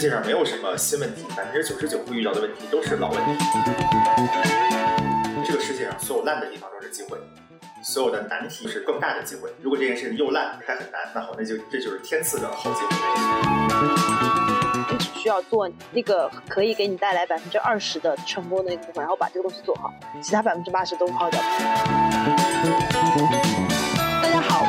世界上没有什么新问题，百分之九十九会遇到的问题都是老问题。这个世界上所有烂的地方都是机会，所有的难题是更大的机会。如果这件事情又烂还很难，那好，那就这就是天赐的好机会。你只需要做那个可以给你带来百分之二十的成功的那个部分，然后把这个东西做好，其他百分之八十都抛掉。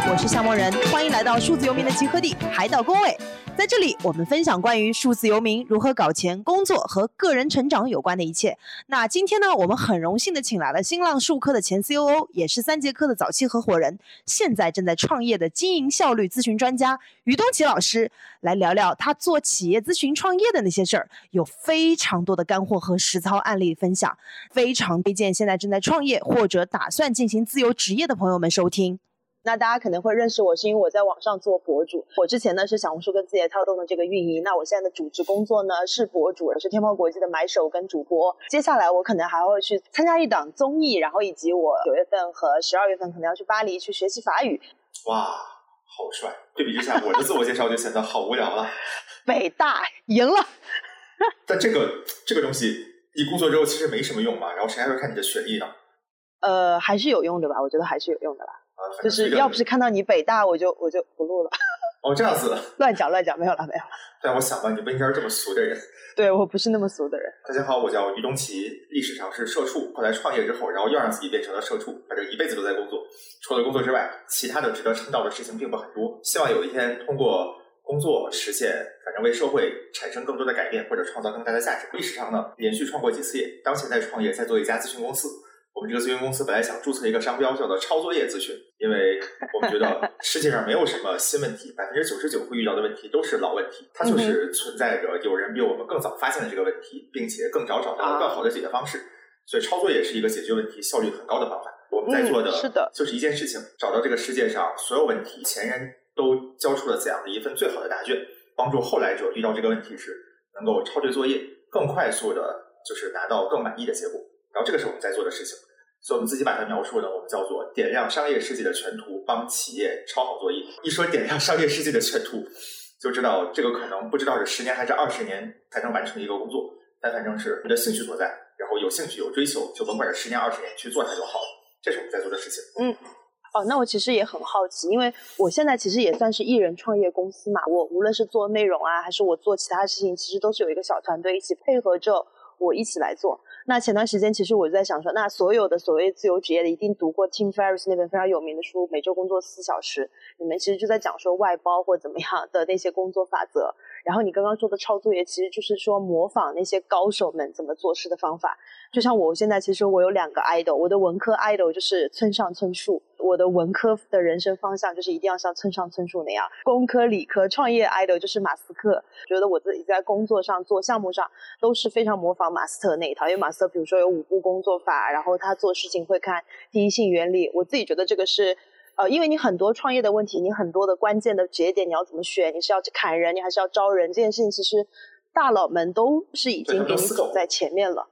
我是夏梦人，欢迎来到数字游民的集合地海岛工位。在这里，我们分享关于数字游民如何搞钱、工作和个人成长有关的一切。那今天呢，我们很荣幸的请来了新浪数科的前 COO，也是三节课的早期合伙人，现在正在创业的经营效率咨询专家于东奇老师，来聊聊他做企业咨询创业的那些事儿，有非常多的干货和实操案例分享，非常推荐现在正在创业或者打算进行自由职业的朋友们收听。那大家可能会认识我，是因为我在网上做博主。我之前呢是小红书跟字节跳动的这个运营。那我现在的主职工作呢是博主，是天猫国际的买手跟主播。接下来我可能还会去参加一档综艺，然后以及我九月份和十二月份可能要去巴黎去学习法语。哇，好帅！对比之下，我的自我介绍就显得好无聊了。北大赢了。但这个这个东西，你工作之后其实没什么用嘛。然后谁还会看你的学历呢？呃，还是有用的吧？我觉得还是有用的啦。啊，就是要不是看到你北大，我就我就不录了。哦，这样子。乱讲乱讲，没有了没有了。但我想吧，你不应该是这么俗的人。对我不是那么俗的人。大家好，我叫于东奇，历史上是社畜，后来创业之后，然后又让自己变成了社畜，反正一辈子都在工作。除了工作之外，其他的值得称道的事情并不很多。希望有一天通过工作实现，反正为社会产生更多的改变，或者创造更大的价值。历史上呢，连续创过几次业，当前在创业，在做一家咨询公司。我们这个咨询公司本来想注册一个商标，叫做“抄作业咨询”，因为我们觉得世界上没有什么新问题，百分之九十九会遇到的问题都是老问题，它就是存在着有人比我们更早发现了这个问题，并且更早找到了更好的解决方式。所以，抄作业是一个解决问题效率很高的方法。我们在做的，就是一件事情，找到这个世界上所有问题，前人都交出了怎样的一份最好的答卷，帮助后来者遇到这个问题时，能够抄对作业，更快速的，就是拿到更满意的结果。然后，这个是我们在做的事情。所以我们自己把它描述呢，我们叫做点亮商业世界的全图，帮企业抄好作业。一说点亮商业世界的全图，就知道这个可能不知道是十年还是二十年才能完成一个工作，但反正是你的兴趣所在，然后有兴趣有追求，就甭管是十年二十年去做它就好了。这是我们在做的事情。嗯，哦，那我其实也很好奇，因为我现在其实也算是艺人创业公司嘛，我无论是做内容啊，还是我做其他事情，其实都是有一个小团队一起配合着我一起来做。那前段时间，其实我就在想说，那所有的所谓自由职业的，一定读过 Tim Ferriss 那本非常有名的书《每周工作四小时》，里面其实就在讲说外包或怎么样的那些工作法则。然后你刚刚说的抄作业，其实就是说模仿那些高手们怎么做事的方法。就像我现在，其实我有两个 idol，我的文科 idol 就是村上春树，我的文科的人生方向就是一定要像村上春树那样。工科、理科创业 idol 就是马斯克，觉得我自己在工作上做项目上都是非常模仿马斯克那一套。因为马斯克比如说有五步工作法，然后他做事情会看第一性原理，我自己觉得这个是。呃，因为你很多创业的问题，你很多的关键的节点，你要怎么选？你是要去砍人，你还是要招人？这件事情其实大佬们都是已经给你走在前面了，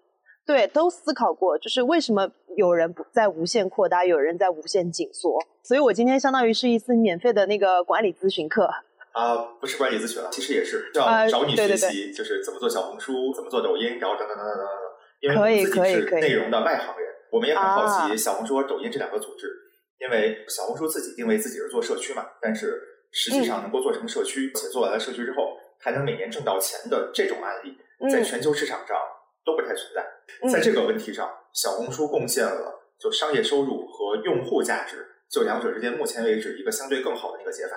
对，都思考过，就是为什么有人不在无限扩大，有人在无限紧缩？所以我今天相当于是一次免费的那个管理咨询课啊，不是管理咨询了，其实也是要找你学习，就是怎么做小红书，怎么做抖音，然后等等等等等等，因为自己是内容的外行人，我们也很好奇小红书和抖音这两个组织。因为小红书自己定位自己是做社区嘛，但是实际上能够做成社区，且做完了社区之后还能每年挣到钱的这种案例，在全球市场上都不太存在。在这个问题上，小红书贡献了就商业收入和用户价值，就两者之间目前为止一个相对更好的一个解法。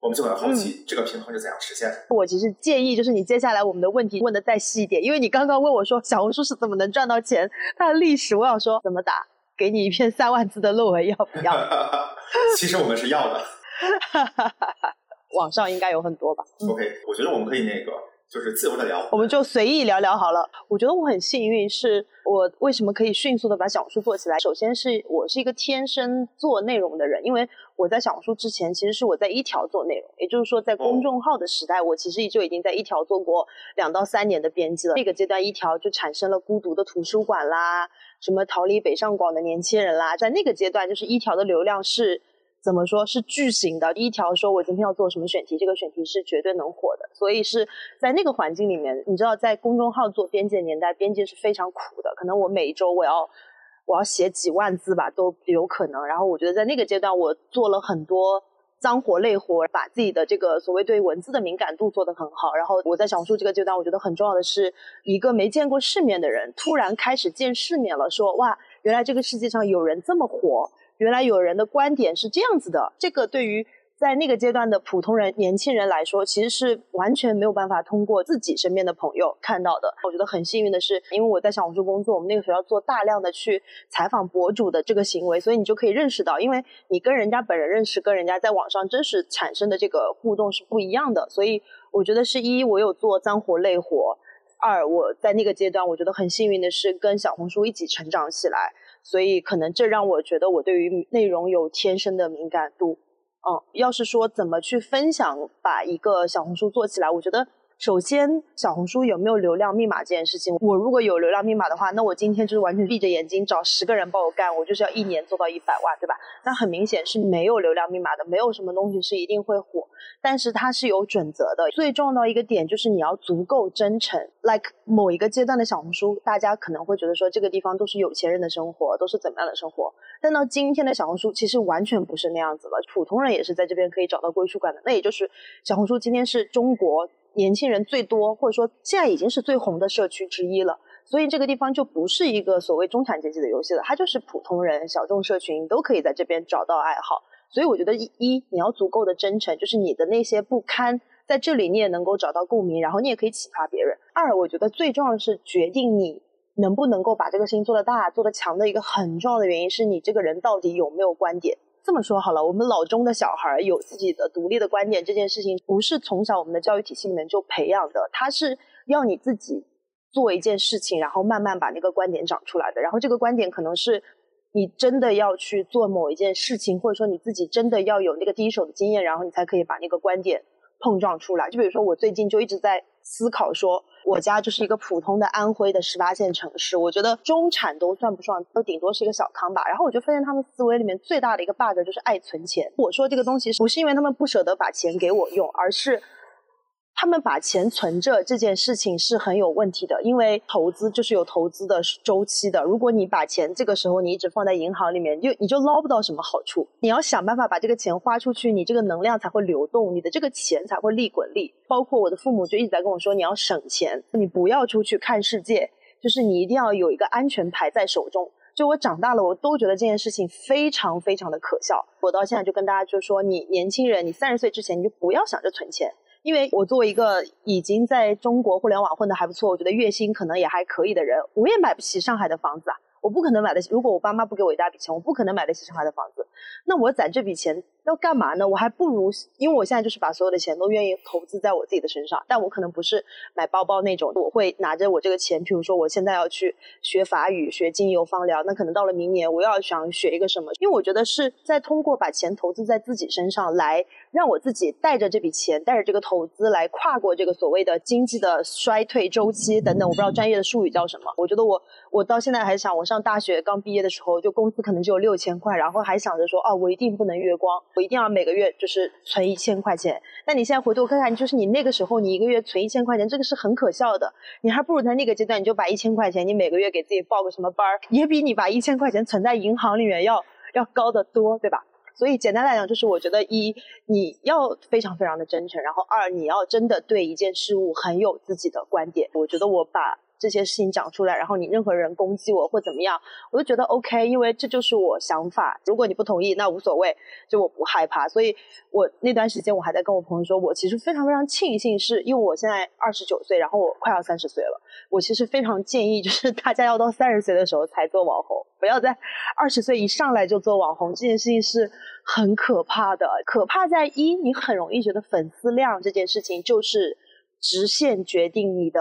我们就很好奇这个平衡是怎样实现的。我其实建议就是你接下来我们的问题问的再细一点，因为你刚刚问我说小红书是怎么能赚到钱，它的历史，我想说怎么打。给你一篇 三万字的论文，要不要？其实我们是要的。网上应该有很多吧？OK，我觉得我们可以那个，就是自由的聊。我们就随意聊聊好了。我觉得我很幸运，是我为什么可以迅速的把小红书做起来？首先是我是一个天生做内容的人，因为我在小红书之前，其实是我在一条做内容，也就是说，在公众号的时代，我其实就已经在一条做过两到三年的编辑了。那个阶段，一条就产生了孤独的图书馆啦。什么逃离北上广的年轻人啦，在那个阶段，就是一条的流量是怎么说是巨型的。第一条说我今天要做什么选题，这个选题是绝对能火的。所以是在那个环境里面，你知道，在公众号做编辑的年代，编辑是非常苦的。可能我每一周我要我要写几万字吧，都有可能。然后我觉得在那个阶段，我做了很多。脏活累活，把自己的这个所谓对文字的敏感度做得很好。然后我在小红书这个阶段，我觉得很重要的是，一个没见过世面的人突然开始见世面了，说哇，原来这个世界上有人这么火，原来有人的观点是这样子的。这个对于。在那个阶段的普通人、年轻人来说，其实是完全没有办法通过自己身边的朋友看到的。我觉得很幸运的是，因为我在小红书工作，我们那个时候要做大量的去采访博主的这个行为，所以你就可以认识到，因为你跟人家本人认识，跟人家在网上真实产生的这个互动是不一样的。所以我觉得是一，我有做脏活累活；二，我在那个阶段，我觉得很幸运的是跟小红书一起成长起来，所以可能这让我觉得我对于内容有天生的敏感度。哦，要是说怎么去分享，把一个小红书做起来，我觉得。首先，小红书有没有流量密码这件事情，我如果有流量密码的话，那我今天就是完全闭着眼睛找十个人帮我干，我就是要一年做到一百万，对吧？那很明显是没有流量密码的，没有什么东西是一定会火，但是它是有准则的。最重要的一个点就是你要足够真诚。Like 某一个阶段的小红书，大家可能会觉得说这个地方都是有钱人的生活，都是怎么样的生活？但到今天的小红书，其实完全不是那样子了，普通人也是在这边可以找到归属感的。那也就是小红书今天是中国。年轻人最多，或者说现在已经是最红的社区之一了，所以这个地方就不是一个所谓中产阶级的游戏了，它就是普通人、小众社群都可以在这边找到爱好。所以我觉得，一你要足够的真诚，就是你的那些不堪，在这里你也能够找到共鸣，然后你也可以启发别人。二，我觉得最重要的是决定你能不能够把这个事情做得大、做得强的一个很重要的原因是你这个人到底有没有观点。这么说好了，我们老中的小孩有自己的独立的观点，这件事情不是从小我们的教育体系里面就培养的，他是要你自己做一件事情，然后慢慢把那个观点长出来的。然后这个观点可能是你真的要去做某一件事情，或者说你自己真的要有那个第一手的经验，然后你才可以把那个观点碰撞出来。就比如说我最近就一直在思考说。我家就是一个普通的安徽的十八线城市，我觉得中产都算不上，都顶多是一个小康吧。然后我就发现他们思维里面最大的一个 bug 就是爱存钱。我说这个东西不是因为他们不舍得把钱给我用，而是。他们把钱存着这件事情是很有问题的，因为投资就是有投资的周期的。如果你把钱这个时候你一直放在银行里面，就你就捞不到什么好处。你要想办法把这个钱花出去，你这个能量才会流动，你的这个钱才会利滚利。包括我的父母就一直在跟我说，你要省钱，你不要出去看世界，就是你一定要有一个安全牌在手中。就我长大了，我都觉得这件事情非常非常的可笑。我到现在就跟大家就说，你年轻人，你三十岁之前你就不要想着存钱。因为我作为一个已经在中国互联网混得还不错，我觉得月薪可能也还可以的人，我也买不起上海的房子啊。我不可能买得起，如果我爸妈不给我一大笔钱，我不可能买得起上海的房子。那我攒这笔钱要干嘛呢？我还不如，因为我现在就是把所有的钱都愿意投资在我自己的身上。但我可能不是买包包那种，我会拿着我这个钱，譬如说我现在要去学法语、学精油芳疗，那可能到了明年我要想学一个什么，因为我觉得是在通过把钱投资在自己身上，来让我自己带着这笔钱，带着这个投资来跨过这个所谓的经济的衰退周期等等。我不知道专业的术语叫什么。我觉得我我到现在还想我。上大学刚毕业的时候，就工资可能只有六千块，然后还想着说，哦，我一定不能月光，我一定要每个月就是存一千块钱。那你现在回头看看，就是你那个时候，你一个月存一千块钱，这个是很可笑的。你还不如在那个阶段，你就把一千块钱，你每个月给自己报个什么班儿，也比你把一千块钱存在银行里面要要高得多，对吧？所以简单来讲，就是我觉得一你要非常非常的真诚，然后二你要真的对一件事物很有自己的观点。我觉得我把。这些事情讲出来，然后你任何人攻击我或怎么样，我都觉得 OK，因为这就是我想法。如果你不同意，那无所谓，就我不害怕。所以我那段时间我还在跟我朋友说，我其实非常非常庆幸，是因为我现在二十九岁，然后我快要三十岁了。我其实非常建议，就是 大家要到三十岁的时候才做网红，不要在二十岁一上来就做网红。这件事情是很可怕的，可怕在一，你很容易觉得粉丝量这件事情就是直线决定你的。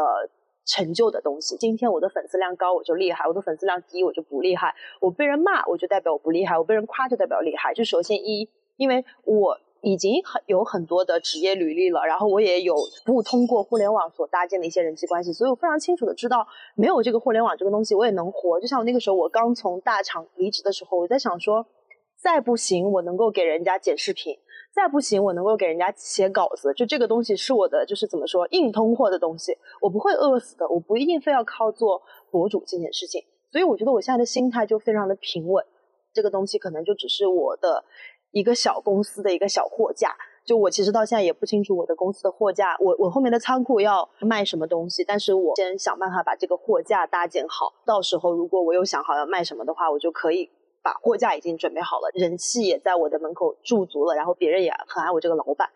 成就的东西。今天我的粉丝量高，我就厉害；我的粉丝量低，我就不厉害。我被人骂，我就代表我不厉害；我被人夸，就代表厉害。就首先一，因为我已经很有很多的职业履历了，然后我也有不通过互联网所搭建的一些人际关系，所以我非常清楚的知道，没有这个互联网这个东西，我也能活。就像我那个时候，我刚从大厂离职的时候，我在想说。再不行，我能够给人家剪视频；再不行，我能够给人家写稿子。就这个东西是我的，就是怎么说，硬通货的东西，我不会饿死的，我不一定非要靠做博主这件事情。所以我觉得我现在的心态就非常的平稳，这个东西可能就只是我的一个小公司的一个小货架。就我其实到现在也不清楚我的公司的货架，我我后面的仓库要卖什么东西，但是我先想办法把这个货架搭建好，到时候如果我有想好要卖什么的话，我就可以把货架已经准备好了，人气也在我的门口驻足了，然后别人也很爱我这个老板。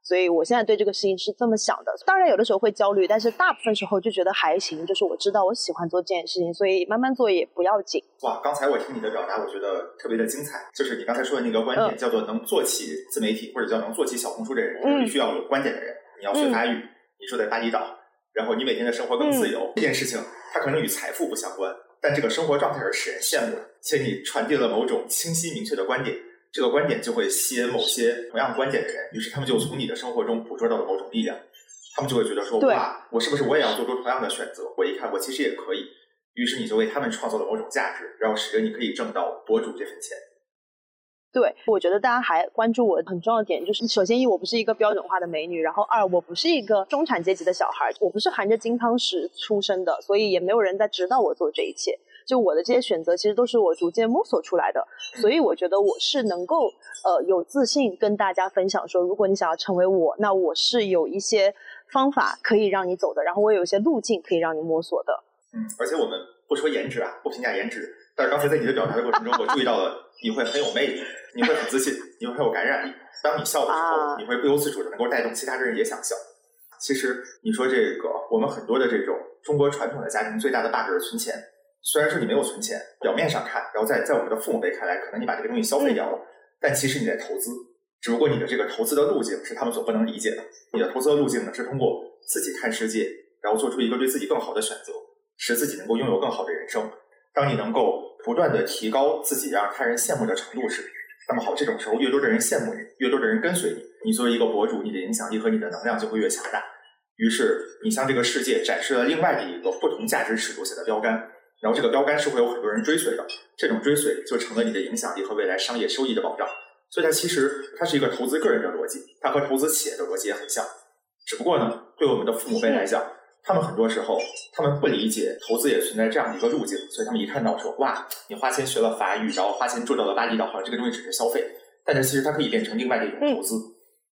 所以我现在对这个事情是这么想的，当然有的时候会焦虑，但是大部分时候就觉得还行，就是我知道我喜欢做这件事情，所以慢慢做也不要紧。哇，刚才我听你的表达，我觉得特别的精彩。就是你刚才说的那个观点，叫做能做起自媒体或者叫能做起小红书的人，必须要有观点的人。你要学法语，你说在巴厘岛，然后你每天的生活更自由，这件事情它可能与财富不相关，但这个生活状态是使人羡慕的，且你传递了某种清晰明确的观点。这个观点就会吸引某些同样观点的人，于是他们就从你的生活中捕捉到了某种力量，他们就会觉得说，哇，我是不是我也要做出同样的选择？我一看，我其实也可以，于是你就为他们创造了某种价值，然后使得你可以挣到博主这份钱。对，我觉得大家还关注我很重要的点，就是首先一我不是一个标准化的美女，然后二我不是一个中产阶级的小孩，我不是含着金汤匙出生的，所以也没有人在指导我做这一切。就我的这些选择，其实都是我逐渐摸索出来的，所以我觉得我是能够呃有自信跟大家分享说，如果你想要成为我，那我是有一些方法可以让你走的，然后我有一些路径可以让你摸索的。嗯，而且我们不说颜值啊，不评价颜值，但是刚才在你的表达的过程中，我注意到了你会很有魅力，你会很自信，你会很有感染力。当你笑的时候，你会不由自主的能够带动其他的人也想笑。其实你说这个，我们很多的这种中国传统的家庭最大的 bug 是存钱。虽然说你没有存钱，表面上看，然后在在我们的父母辈看来，可能你把这个东西消费掉了，但其实你在投资，只不过你的这个投资的路径是他们所不能理解的。你的投资的路径呢，是通过自己看世界，然后做出一个对自己更好的选择，使自己能够拥有更好的人生。当你能够不断的提高自己让他人羡慕的程度时，那么好，这种时候越多的人羡慕你，越多的人跟随你，你作为一个博主，你的影响力和你的能量就会越强大。于是你向这个世界展示了另外的一个不同价值尺度下的标杆。然后这个标杆是会有很多人追随的，这种追随就成了你的影响力和未来商业收益的保障。所以它其实它是一个投资个人的逻辑，它和投资企业的逻辑也很像。只不过呢，对我们的父母辈来讲，他们很多时候他们不理解投资也存在这样的一个路径，所以他们一看到说哇，你花钱学了法语，然后花钱住到了巴厘岛，好像这个东西只是消费，但是其实它可以变成另外的一种投资。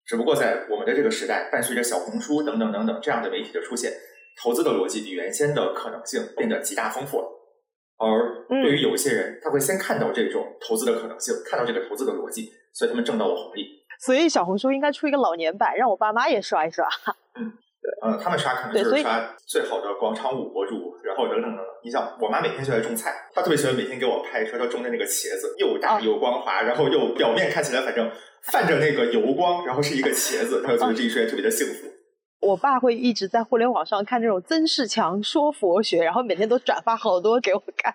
只不过在我们的这个时代，伴随着小红书等等等等这样的媒体的出现。投资的逻辑比原先的可能性变得极大丰富了，而对于有一些人，他会先看到这种投资的可能性，看到这个投资的逻辑，所以他们挣到了红利。所以小红书应该出一个老年版，让我爸妈也刷一刷。嗯，对，嗯，他们刷可能就是刷最好的广场舞博主，然后等等等等。你想，我妈每天就在种菜，她特别喜欢每天给我拍说她种的那个茄子，又大又光滑，然后又表面看起来反正泛着那个油光，然后是一个茄子，她就觉得这一瞬间特别的幸福。我爸会一直在互联网上看这种曾仕强说佛学，然后每天都转发好多给我看。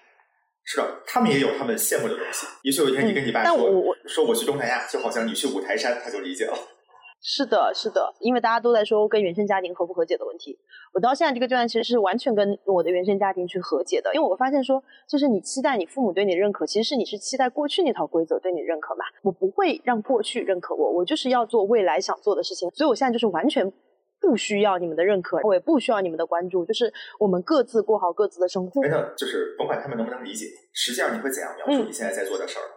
是的，他们也有他们羡慕的东西。也许有一天你跟你爸说，说我去东南亚，就好像你去五台山，他就理解了。是的，是的，因为大家都在说跟原生家庭和不和解的问题。我到现在这个阶段其实是完全跟我的原生家庭去和解的，因为我发现说，就是你期待你父母对你的认可，其实是你是期待过去那套规则对你认可嘛。我不会让过去认可我，我就是要做未来想做的事情。所以我现在就是完全。不需要你们的认可，我也不需要你们的关注，就是我们各自过好各自的生活。真的，就是甭管他们能不能理解，实际上你会怎样描述你现在在做的事儿？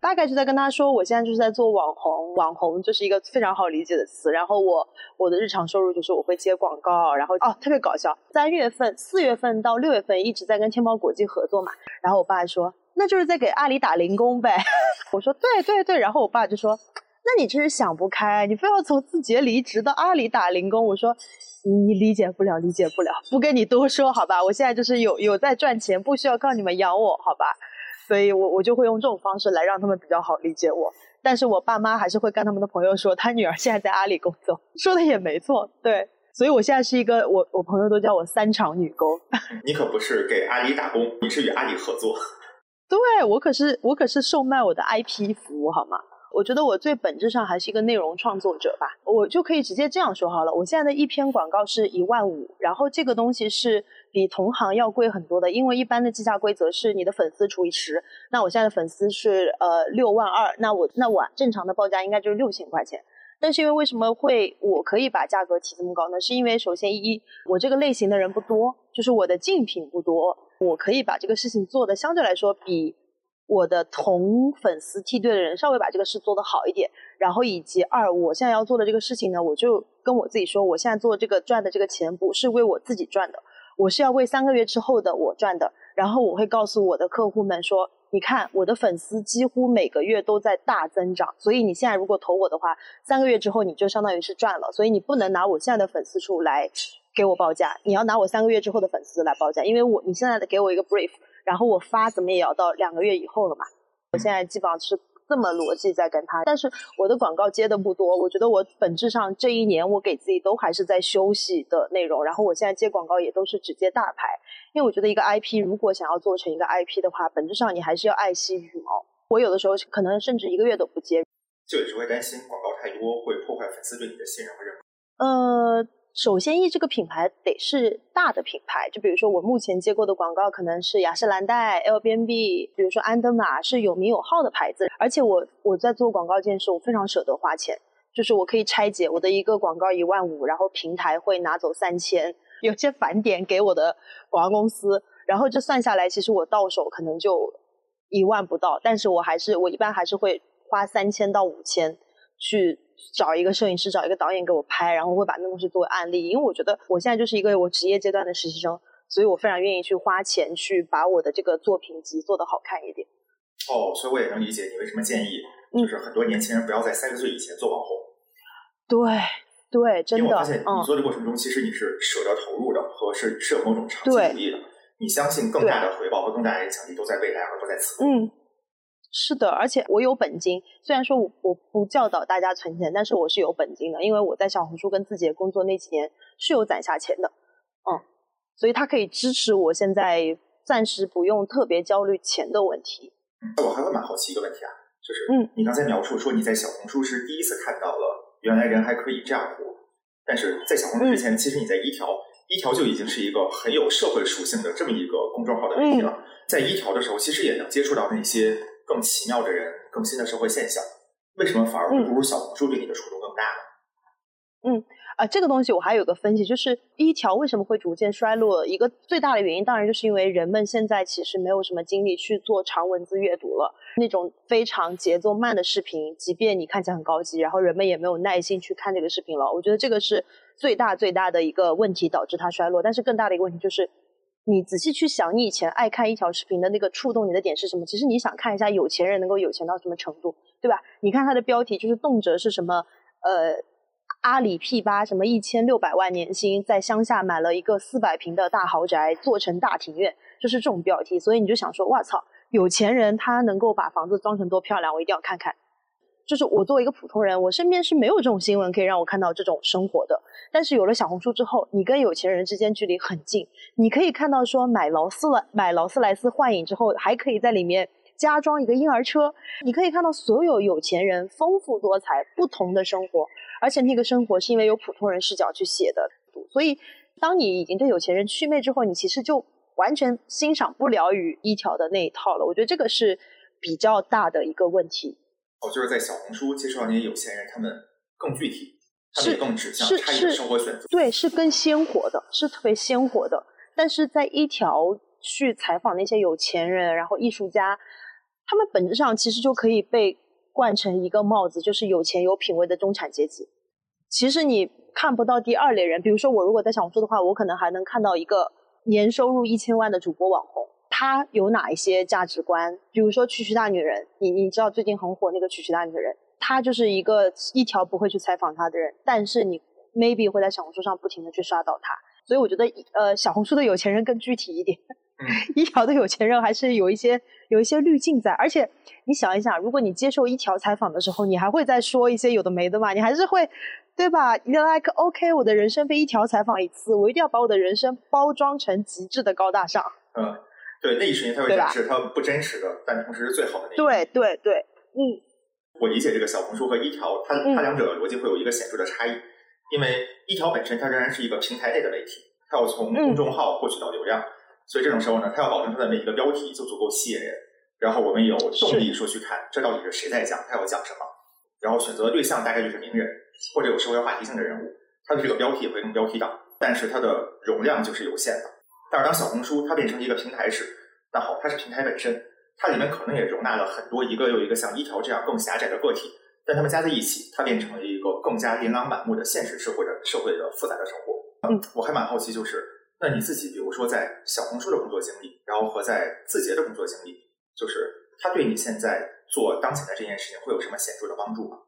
大概就在跟他说，我现在就是在做网红，网红就是一个非常好理解的词。然后我我的日常收入就是我会接广告，然后哦特别搞笑，三月份、四月份到六月份一直在跟天猫国际合作嘛。然后我爸说，那就是在给阿里打零工呗。我说对对对，然后我爸就说。那你真是想不开，你非要从字节离职到阿里打零工。我说，你理解不了，理解不了，不跟你多说，好吧？我现在就是有有在赚钱，不需要靠你们养我，好吧？所以我我就会用这种方式来让他们比较好理解我。但是我爸妈还是会跟他们的朋友说，他女儿现在在阿里工作，说的也没错，对。所以我现在是一个，我我朋友都叫我三场女工。你可不是给阿里打工，你是与阿里合作。对我可是我可是售卖我的 IP 服务，好吗？我觉得我最本质上还是一个内容创作者吧，我就可以直接这样说好了。我现在的一篇广告是一万五，然后这个东西是比同行要贵很多的，因为一般的计价规则是你的粉丝除以十。那我现在的粉丝是呃六万二，那我那我正常的报价应该就是六千块钱。但是因为为什么会我可以把价格提这么高呢？是因为首先一我这个类型的人不多，就是我的竞品不多，我可以把这个事情做的相对来说比。我的同粉丝梯队的人稍微把这个事做得好一点，然后以及二，我现在要做的这个事情呢，我就跟我自己说，我现在做这个赚的这个钱不是为我自己赚的，我是要为三个月之后的我赚的。然后我会告诉我的客户们说，你看我的粉丝几乎每个月都在大增长，所以你现在如果投我的话，三个月之后你就相当于是赚了。所以你不能拿我现在的粉丝数来给我报价，你要拿我三个月之后的粉丝来报价，因为我你现在的给我一个 brief。然后我发怎么也要到两个月以后了嘛，我现在基本上是这么逻辑在跟他，但是我的广告接的不多，我觉得我本质上这一年我给自己都还是在休息的内容，然后我现在接广告也都是只接大牌，因为我觉得一个 IP 如果想要做成一个 IP 的话，本质上你还是要爱惜羽毛。我有的时候可能甚至一个月都不接，就也是会担心广告太多会破坏粉丝对你的信任和认可。呃。首先，一这个品牌得是大的品牌，就比如说我目前接过的广告可能是雅诗兰黛、L B N B，比如说安德玛是有名有号的牌子。而且我我在做广告这件事，我非常舍得花钱，就是我可以拆解我的一个广告一万五，然后平台会拿走三千，有些返点给我的广告公司，然后这算下来，其实我到手可能就一万不到，但是我还是我一般还是会花三千到五千去。找一个摄影师，找一个导演给我拍，然后会把那东西作为案例。因为我觉得我现在就是一个我职业阶段的实习生，所以我非常愿意去花钱去把我的这个作品集做得好看一点。哦，所以我也能理解你为什么建议，就是很多年轻人不要在三十岁以前做网红。对对，真的。因为我发现你做的过程中，其实你是舍得投入的，和是是有某种长期主义的。你相信更大的回报和更大的影响力都在未来，而不在此刻。嗯。是的，而且我有本金。虽然说我我不教导大家存钱，但是我是有本金的，因为我在小红书跟字节工作那几年是有攒下钱的，嗯，所以它可以支持我现在暂时不用特别焦虑钱的问题。嗯，我还会蛮好奇一个问题啊，就是嗯，你刚才描述说你在小红书是第一次看到了原来人还可以这样活，但是在小红书之前，其实你在一条一条就已经是一个很有社会属性的这么一个公众号的媒体了，在一条的时候，其实也能接触到那些。更奇妙的人，更新的社会现象，为什么反而会不如小红书对你的触动更大呢？嗯啊，这个东西我还有个分析，就是一条为什么会逐渐衰落？一个最大的原因，当然就是因为人们现在其实没有什么精力去做长文字阅读了。那种非常节奏慢的视频，即便你看起来很高级，然后人们也没有耐心去看这个视频了。我觉得这个是最大最大的一个问题，导致它衰落。但是更大的一个问题就是。你仔细去想，你以前爱看一条视频的那个触动你的点是什么？其实你想看一下有钱人能够有钱到什么程度，对吧？你看他的标题就是动辄是什么，呃，阿里 P 八什么一千六百万年薪，在乡下买了一个四百平的大豪宅，做成大庭院，就是这种标题。所以你就想说，哇操，有钱人他能够把房子装成多漂亮，我一定要看看。就是我作为一个普通人，我身边是没有这种新闻可以让我看到这种生活的。但是有了小红书之后，你跟有钱人之间距离很近，你可以看到说买劳斯莱买劳斯莱斯幻影之后，还可以在里面加装一个婴儿车。你可以看到所有有钱人丰富多彩、不同的生活，而且那个生活是因为有普通人视角去写的。所以，当你已经对有钱人祛魅之后，你其实就完全欣赏不了与一条的那一套了。我觉得这个是比较大的一个问题。哦，就是在小红书介绍那些有钱人，他们更具体，他们更指向他的生活选择。对，是更鲜活的，是特别鲜活的。但是在一条去采访那些有钱人，然后艺术家，他们本质上其实就可以被冠成一个帽子，就是有钱有品位的中产阶级。其实你看不到第二类人，比如说我如果在小红书的话，我可能还能看到一个年收入一千万的主播网红。他有哪一些价值观？比如说“曲曲大女人”，你你知道最近很火那个“曲曲大女人”，她就是一个一条不会去采访她的人，但是你 maybe 会在小红书上不停的去刷到她。所以我觉得，呃，小红书的有钱人更具体一点，一条的有钱人还是有一些有一些滤镜在。而且你想一想，如果你接受一条采访的时候，你还会再说一些有的没的嘛？你还是会，对吧？Like OK，我的人生被一条采访一次，我一定要把我的人生包装成极致的高大上。嗯。对，那一瞬间他会展示他不真实的，但同时是最好的那一。对对对，嗯。我理解这个小红书和一条，它它两者逻辑会有一个显著的差异，因为一条本身它仍然是一个平台内的媒体，它要从公众号获取到流量，所以这种时候呢，它要保证它的每一个标题就足够吸引人，然后我们有动力说去看这到底是谁在讲，他要讲什么，然后选择的对象大概就是名人或者有社会话题性的人物，它的这个标题也会更标题党，但是它的容量就是有限的。但是当小红书它变成一个平台时，那好，它是平台本身。它里面可能也容纳了很多一个又一个像一条这样更狭窄的个体，但它们加在一起，它变成了一个更加琳琅满目的现实社会的社会的复杂的生活。嗯，我还蛮好奇，就是那你自己，比如说在小红书的工作经历，然后和在字节的工作经历，就是它对你现在做当前的这件事情会有什么显著的帮助吗？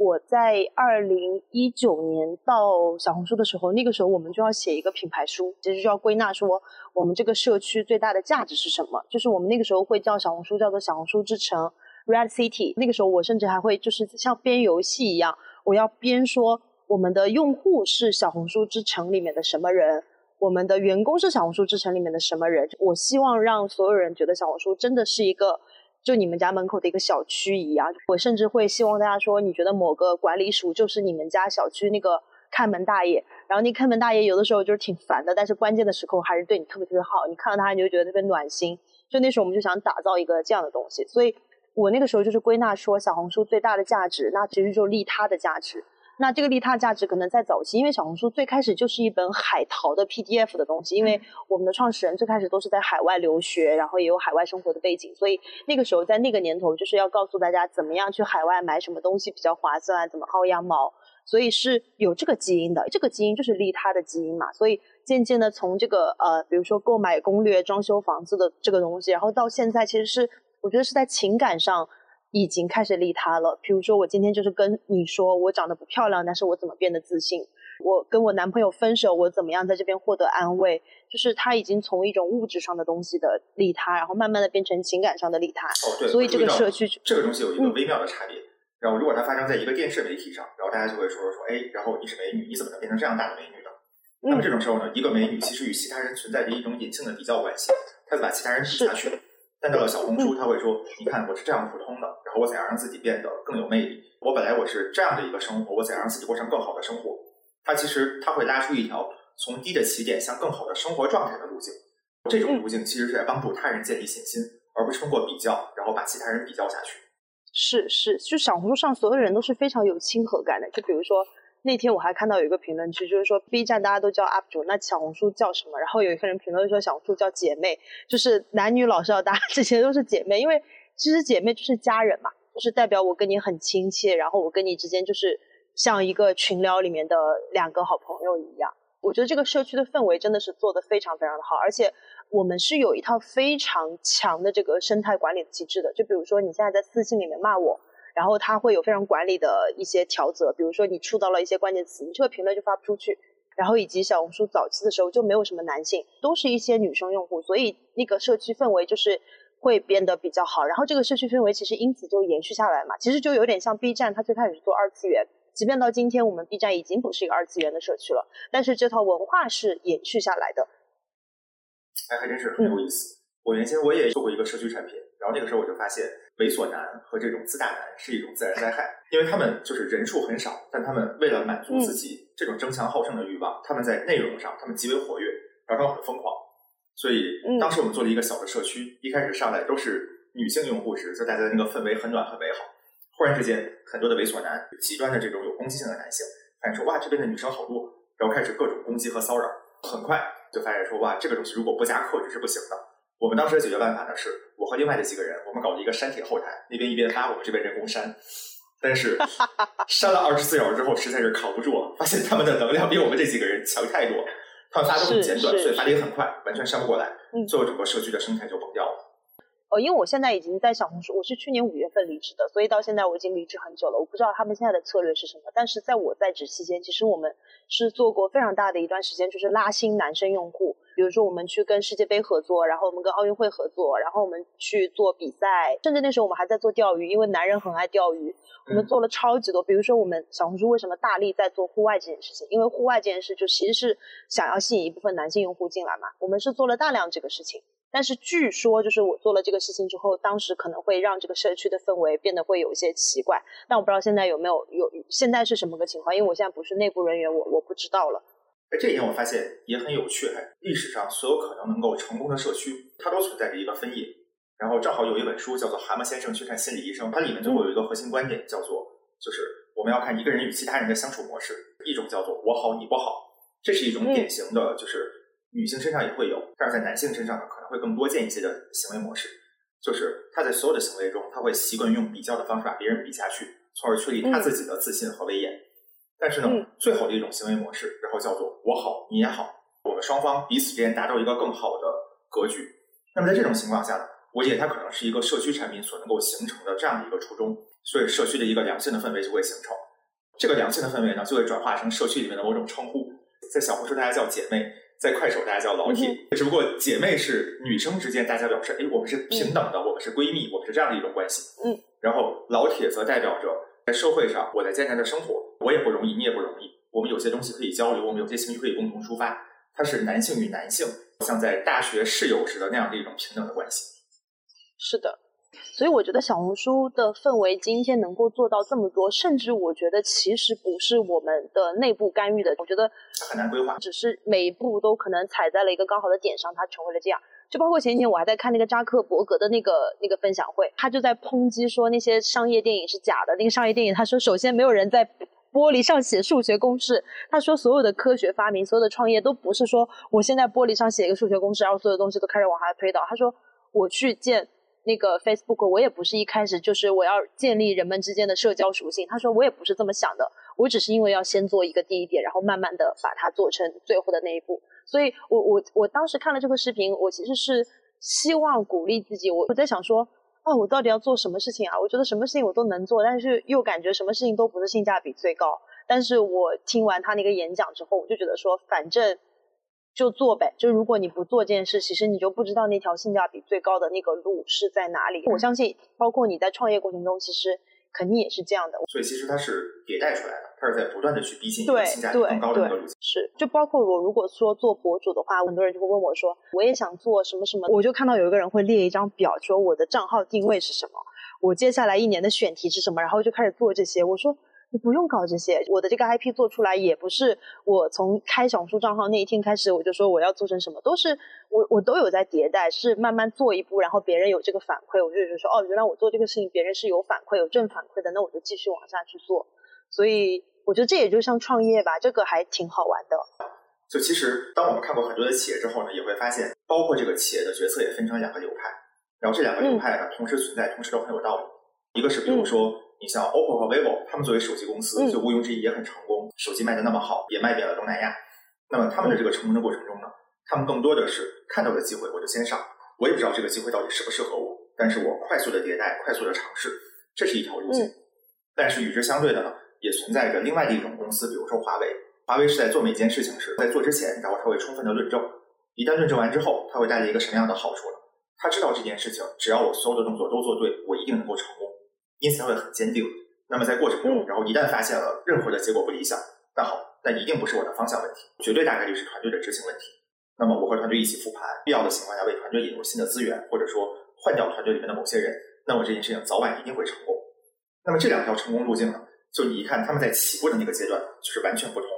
我在二零一九年到小红书的时候，那个时候我们就要写一个品牌书，其实就要归纳说我们这个社区最大的价值是什么。就是我们那个时候会叫小红书叫做小红书之城 （Red City）。那个时候我甚至还会就是像编游戏一样，我要编说我们的用户是小红书之城里面的什么人，我们的员工是小红书之城里面的什么人。我希望让所有人觉得小红书真的是一个。就你们家门口的一个小区一样，我甚至会希望大家说，你觉得某个管理署就是你们家小区那个看门大爷，然后那看门大爷有的时候就是挺烦的，但是关键的时候还是对你特别特别好，你看到他你就觉得特别暖心。就那时候我们就想打造一个这样的东西，所以我那个时候就是归纳说，小红书最大的价值，那其实就利他的价值。那这个利他价值可能在早期，因为小红书最开始就是一本海淘的 PDF 的东西，因为我们的创始人最开始都是在海外留学，然后也有海外生活的背景，所以那个时候在那个年头就是要告诉大家怎么样去海外买什么东西比较划算，怎么薅羊毛，所以是有这个基因的，这个基因就是利他的基因嘛，所以渐渐的从这个呃，比如说购买攻略、装修房子的这个东西，然后到现在其实是我觉得是在情感上。已经开始利他了。比如说，我今天就是跟你说，我长得不漂亮，但是我怎么变得自信？我跟我男朋友分手，我怎么样在这边获得安慰？就是他已经从一种物质上的东西的利他，然后慢慢的变成情感上的利他。哦，对。所以这个社区，这个东西有一个微妙的差别。然后，如果它发生在一个电视媒体上，然后大家就会说说，哎，然后你是美女，你怎么能变成这样大的美女呢？那么这种时候呢，一个美女其实与其他人存在着一种隐性的比较关系，她就把其他人比下去。但到了小红书，他会说：“你看，我是这样普通的，然后我怎样让自己变得更有魅力？我本来我是这样的一个生活，我怎样让自己过上更好的生活？”他其实他会拉出一条从低的起点向更好的生活状态的路径。这种路径其实是在帮助他人建立信心，而不是通过比较，然后把其他人比较下去。是是，就小红书上所有人都是非常有亲和感的。就比如说。那天我还看到有一个评论区，就是说 B 站大家都叫 UP 主，那小红书叫什么？然后有一个人评论说小红书叫姐妹，就是男女老少大家 这些都是姐妹，因为其实姐妹就是家人嘛，就是代表我跟你很亲切，然后我跟你之间就是像一个群聊里面的两个好朋友一样。我觉得这个社区的氛围真的是做的非常非常的好，而且我们是有一套非常强的这个生态管理机制的。就比如说你现在在私信里面骂我。然后它会有非常管理的一些条则，比如说你触到了一些关键词，你这个评论就发不出去。然后以及小红书早期的时候就没有什么男性，都是一些女生用户，所以那个社区氛围就是会变得比较好。然后这个社区氛围其实因此就延续下来嘛，其实就有点像 B 站，它最开始是做二次元，即便到今天我们 B 站已经不是一个二次元的社区了，但是这套文化是延续下来的。哎，还真是很有意思。我原先我也做过一个社区产品，然后那个时候我就发现。猥琐男和这种自大男是一种自然灾害，因为他们就是人数很少，但他们为了满足自己这种争强好胜的欲望，他们在内容上他们极为活跃，然后很疯狂。所以当时我们做了一个小的社区，一开始上来都是女性用户时，就大家的那个氛围很暖很美好。忽然之间，很多的猥琐男、极端的这种有攻击性的男性，发现说哇这边的女生好多，然后开始各种攻击和骚扰。很快就发现说哇这个东西如果不加克制是不行的。我们当时的解决办法呢，是我和另外的几个人，我们搞了一个删帖后台，那边一边发，我们这边人工删。但是 删了二十四小时之后，实在是扛不住了，发现他们的能量比我们这几个人强太多，他们发都很简短，所以发的也很快，完全删不过来，最后整个社区的生态就崩掉了。哦，因为我现在已经在小红书，我是去年五月份离职的，所以到现在我已经离职很久了。我不知道他们现在的策略是什么，但是在我在职期间，其实我们是做过非常大的一段时间，就是拉新男生用户。比如说，我们去跟世界杯合作，然后我们跟奥运会合作，然后我们去做比赛，甚至那时候我们还在做钓鱼，因为男人很爱钓鱼。我们做了超级多。比如说，我们小红书为什么大力在做户外这件事情？因为户外这件事就其实是想要吸引一部分男性用户进来嘛。我们是做了大量这个事情。但是据说，就是我做了这个事情之后，当时可能会让这个社区的氛围变得会有一些奇怪。但我不知道现在有没有有现在是什么个情况，因为我现在不是内部人员，我我不知道了。哎，这一点我发现也很有趣。哎，历史上所有可能能够成功的社区，它都存在着一个分野。然后正好有一本书叫做《蛤蟆先生去看心理医生》，它里面最后有一个核心观点，叫做就是我们要看一个人与其他人的相处模式。一种叫做我好你不好，这是一种典型的，就是女性身上也会有，但是在男性身上呢，可能会更多见一些的行为模式。就是他在所有的行为中，他会习惯用比较的方式把别人比下去，从而确立他自己的自信和威严。但是呢，最好的一种行为模式，然后叫做我好你也好，我们双方彼此之间达到一个更好的格局。那么在这种情况下呢，我觉得它可能是一个社区产品所能够形成的这样的一个初衷，所以社区的一个良性的氛围就会形成。这个良性的氛围呢，就会转化成社区里面的某种称呼，在小红书大家叫姐妹，在快手大家叫老铁。只不过姐妹是女生之间大家表示，哎，我们是平等的，我们是闺蜜，我们是这样的一种关系。嗯。然后老铁则代表着在社会上我在艰难的生活。我也不容易，你也不容易。我们有些东西可以交流，我们有些情绪可以共同抒发。它是男性与男性，像在大学室友时的那样的一种平等的关系。是的，所以我觉得小红书的氛围今天能够做到这么多，甚至我觉得其实不是我们的内部干预的。我觉得很难规划，只是每一步都可能踩在了一个刚好的点上，它成为了这样。就包括前几天我还在看那个扎克伯格的那个那个分享会，他就在抨击说那些商业电影是假的。那个商业电影，他说首先没有人在。玻璃上写数学公式，他说所有的科学发明，所有的创业都不是说我现在玻璃上写一个数学公式，然后所有东西都开始往下推导。他说我去建那个 Facebook，我也不是一开始就是我要建立人们之间的社交属性。他说我也不是这么想的，我只是因为要先做一个第一点，然后慢慢的把它做成最后的那一步。所以我我我当时看了这个视频，我其实是希望鼓励自己，我我在想说。啊，我到底要做什么事情啊？我觉得什么事情我都能做，但是又感觉什么事情都不是性价比最高。但是我听完他那个演讲之后，我就觉得说，反正就做呗。就如果你不做这件事，其实你就不知道那条性价比最高的那个路是在哪里。我相信，包括你在创业过程中，其实。肯定也是这样的，所以其实它是迭代出来的，它是在不断的去逼近一个性价比更高的那个路径。是，就包括我如果说做博主的话，很多人就会问我说，我也想做什么什么，我就看到有一个人会列一张表，说我的账号定位是什么，我接下来一年的选题是什么，然后就开始做这些。我说。你不用搞这些，我的这个 IP 做出来也不是我从开小红书账号那一天开始我就说我要做成什么，都是我我都有在迭代，是慢慢做一步，然后别人有这个反馈，我就觉得说哦，原来我做这个事情别人是有反馈、有正反馈的，那我就继续往下去做。所以我觉得这也就像创业吧，这个还挺好玩的。就其实当我们看过很多的企业之后呢，也会发现，包括这个企业的决策也分成两个流派，然后这两个流派呢同时存在，同时都很有道理。一个是比如说。你像 OPPO 和 vivo，他们作为手机公司，就毋庸置疑也很成功，手机卖的那么好，也卖遍了东南亚。那么他们的这个成功的过程中呢，他们更多的是看到的机会我就先上，我也不知道这个机会到底适不适合我，但是我快速的迭代，快速的尝试，这是一条路径。但是与之相对的呢，也存在着另外的一种公司，比如说华为。华为是在做每件事情时，在做之前，然后他会充分的论证，一旦论证完之后，它会带来一个什么样的好处呢？他知道这件事情，只要我所有的动作都做对，我一定能够成功。因此他会很坚定。那么在过程中，然后一旦发现了任何的结果不理想，那好，那一定不是我的方向问题，绝对大概率是团队的执行问题。那么我和团队一起复盘，必要的情况下为团队引入新的资源，或者说换掉团队里面的某些人，那么这件事情早晚一定会成功。那么这两条成功路径呢，就你一看他们在起步的那个阶段就是完全不同。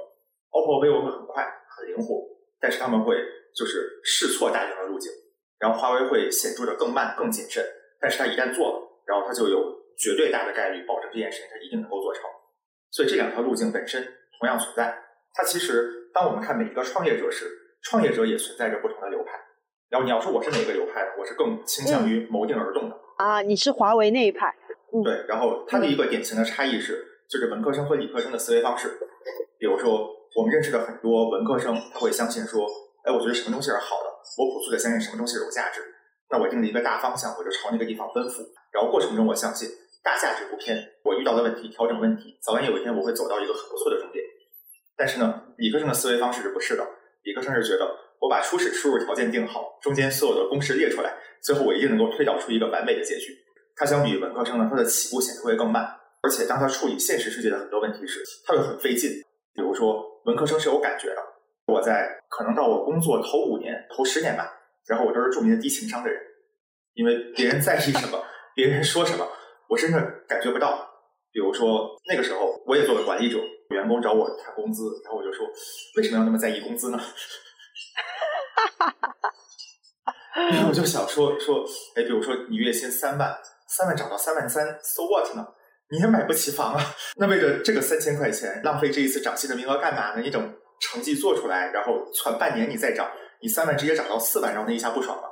OPPO、vivo 会很快很灵活，但是他们会就是试错大量的路径，然后华为会显著的更慢更谨慎，但是它一旦做了。然后它就有绝对大的概率保证这件事情它一定能够做成，所以这两条路径本身同样存在。它其实当我们看每一个创业者时，创业者也存在着不同的流派。然后你要说我是哪个流派呢？我是更倾向于谋定而动的。啊，你是华为那一派。对，然后它的一个典型的差异是，就是文科生和理科生的思维方式。比如说，我们认识的很多文科生，他会相信说，哎，我觉得什么东西是好的，我朴素的相信什么东西是有价值。那我定了一个大方向，我就朝那个地方奔赴。然后过程中，我相信大价值不偏。我遇到的问题，调整问题，早晚有一天我会走到一个很不错的终点。但是呢，理科生的思维方式是不是的？理科生是觉得我把初始输入条件定好，中间所有的公式列出来，最后我一定能够推导出一个完美的结局。它相比文科生呢，它的起步显得会更慢，而且当他处理现实世界的很多问题时，他会很费劲。比如说，文科生是有感觉的，我在可能到我工作头五年、头十年吧。然后我都是著名的低情商的人，因为别人在意什么，别人说什么，我甚至感觉不到。比如说那个时候，我也做了管理者，员工找我谈工资，然后我就说，为什么要那么在意工资呢？然后我就想说说，哎，比如说你月薪三万，三万涨到三万三，so what 呢？你也买不起房啊，那为了这个三千块钱，浪费这一次涨薪的名额干嘛呢？你等成绩做出来，然后攒半年你再涨，你三万直接涨到四万，然后那一下不爽了，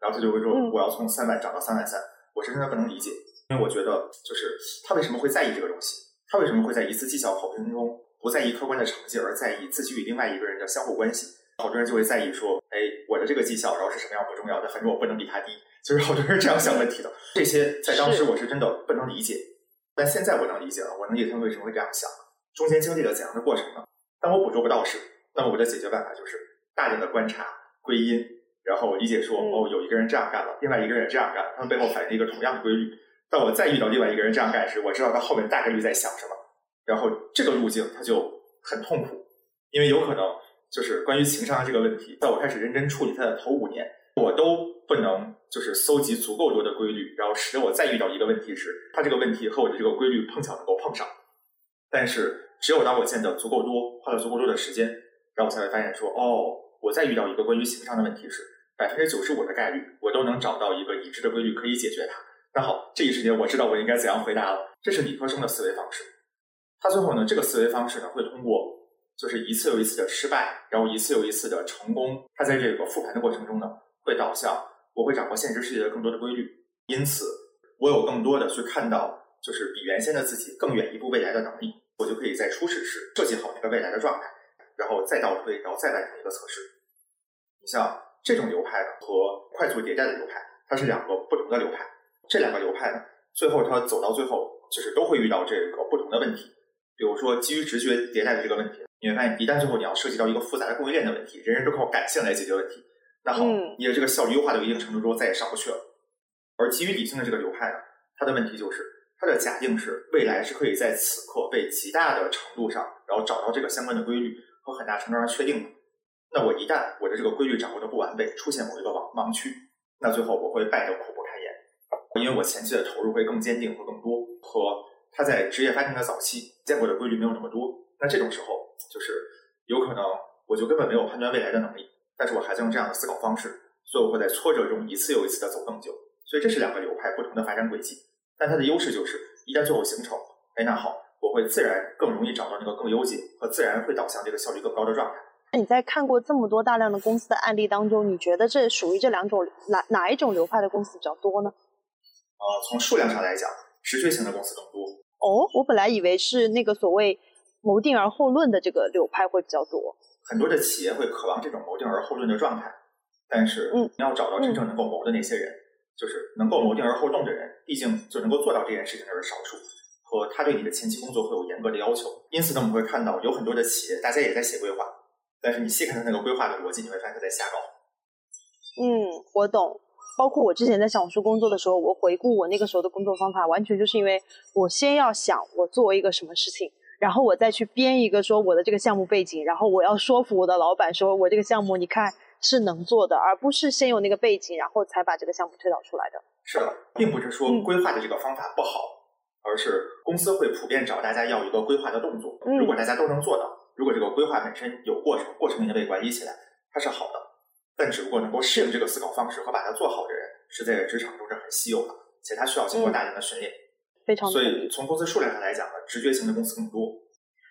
然后他就会说我要从三万涨到三万三，我是真的不能理解，因为我觉得就是他为什么会在意这个东西？他为什么会在一次绩效考评中不在意客观的成绩，而在意自己与另外一个人的相互关系？好多人就会在意说，哎，我的这个绩效，然后是什么样不重要的，反正我不能比他低，就是好多人这样想问题的。这些在当时我是真的不能理解，但现在我能理解了，我能理解他们为什么会这样想，中间经历了怎样的过程呢？当我捕捉不到时，那么我的解决办法就是大量的观察、归因，然后理解说，哦，有一个人这样干了，另外一个人也这样干，他们背后反映一个同样的规律。当我再遇到另外一个人这样干时，我知道他后面大概率在想什么，然后这个路径他就很痛苦，因为有可能。就是关于情商的这个问题，在我开始认真处理它的头五年，我都不能就是搜集足够多的规律，然后使得我再遇到一个问题时，它这个问题和我的这个规律碰巧能够碰上。但是，只有当我见的足够多，花了足够多的时间，然后我才会发现说，哦，我再遇到一个关于情商的问题时，百分之九十五的概率，我都能找到一个已知的规律可以解决它。那好，这一时间我知道我应该怎样回答了。这是理科生的思维方式。他最后呢，这个思维方式呢，会通过。就是一次又一次的失败，然后一次又一次的成功。他在这个复盘的过程中呢，会导向我会掌握现实世界的更多的规律，因此我有更多的去看到，就是比原先的自己更远一步未来的能力。我就可以在初始时设计好那个未来的状态，然后再倒推，然后再完成一个测试。你像这种流派呢和快速迭代的流派，它是两个不同的流派。这两个流派呢，最后它走到最后，就是都会遇到这个不同的问题。比如说基于直觉迭代的这个问题。你会发现，一旦最后你要涉及到一个复杂的供应链的问题，人人都靠感性来解决问题，那好，你的这个效率优化到一定程度之后再也上不去了。而基于理性的这个流派呢，它的问题就是，它的假定是未来是可以在此刻被极大的程度上，然后找到这个相关的规律和很大程度上确定的。那我一旦我的这个规律掌握的不完备，出现某一个盲盲区，那最后我会败得苦不因为我前期的投入会更坚定和更多，和他在职业发展的早期见过的规律没有那么多。那这种时候。就是有可能我就根本没有判断未来的能力，但是我还在用这样的思考方式，所以我会在挫折中一次又一次的走更久。所以这是两个流派不同的发展轨迹，但它的优势就是一旦最后形成，哎，那好，我会自然更容易找到那个更优解，和自然会导向这个效率更高的状态。那你在看过这么多大量的公司的案例当中，你觉得这属于这两种哪哪一种流派的公司比较多呢？呃，从数量上来讲，持续型的公司更多。哦，我本来以为是那个所谓。谋定而后论的这个流派会比较多，很多的企业会渴望这种谋定而后论的状态，但是，嗯，你要找到真正能够谋的那些人，就是能够谋定而后动的人，毕竟就能够做到这件事情的是少数，和他对你的前期工作会有严格的要求。因此呢，我们会看到有很多的企业，大家也在写规划，但是你细看他那个规划的逻辑，你会发现他在瞎搞。嗯，我懂。包括我之前在小红书工作的时候，我回顾我那个时候的工作方法，完全就是因为我先要想我作为一个什么事情。然后我再去编一个说我的这个项目背景，然后我要说服我的老板说我这个项目你看是能做的，而不是先有那个背景，然后才把这个项目推导出来的。是的，并不是说规划的这个方法不好，而是公司会普遍找大家要一个规划的动作。如果大家都能做到，如果这个规划本身有过程，过程也能被管理起来，它是好的。但只不过能够适应这个思考方式和把它做好的人，是在职场中是很稀有的，且他需要经过大量的训练。非常所以从公司数量上来讲呢，直觉型的公司更多。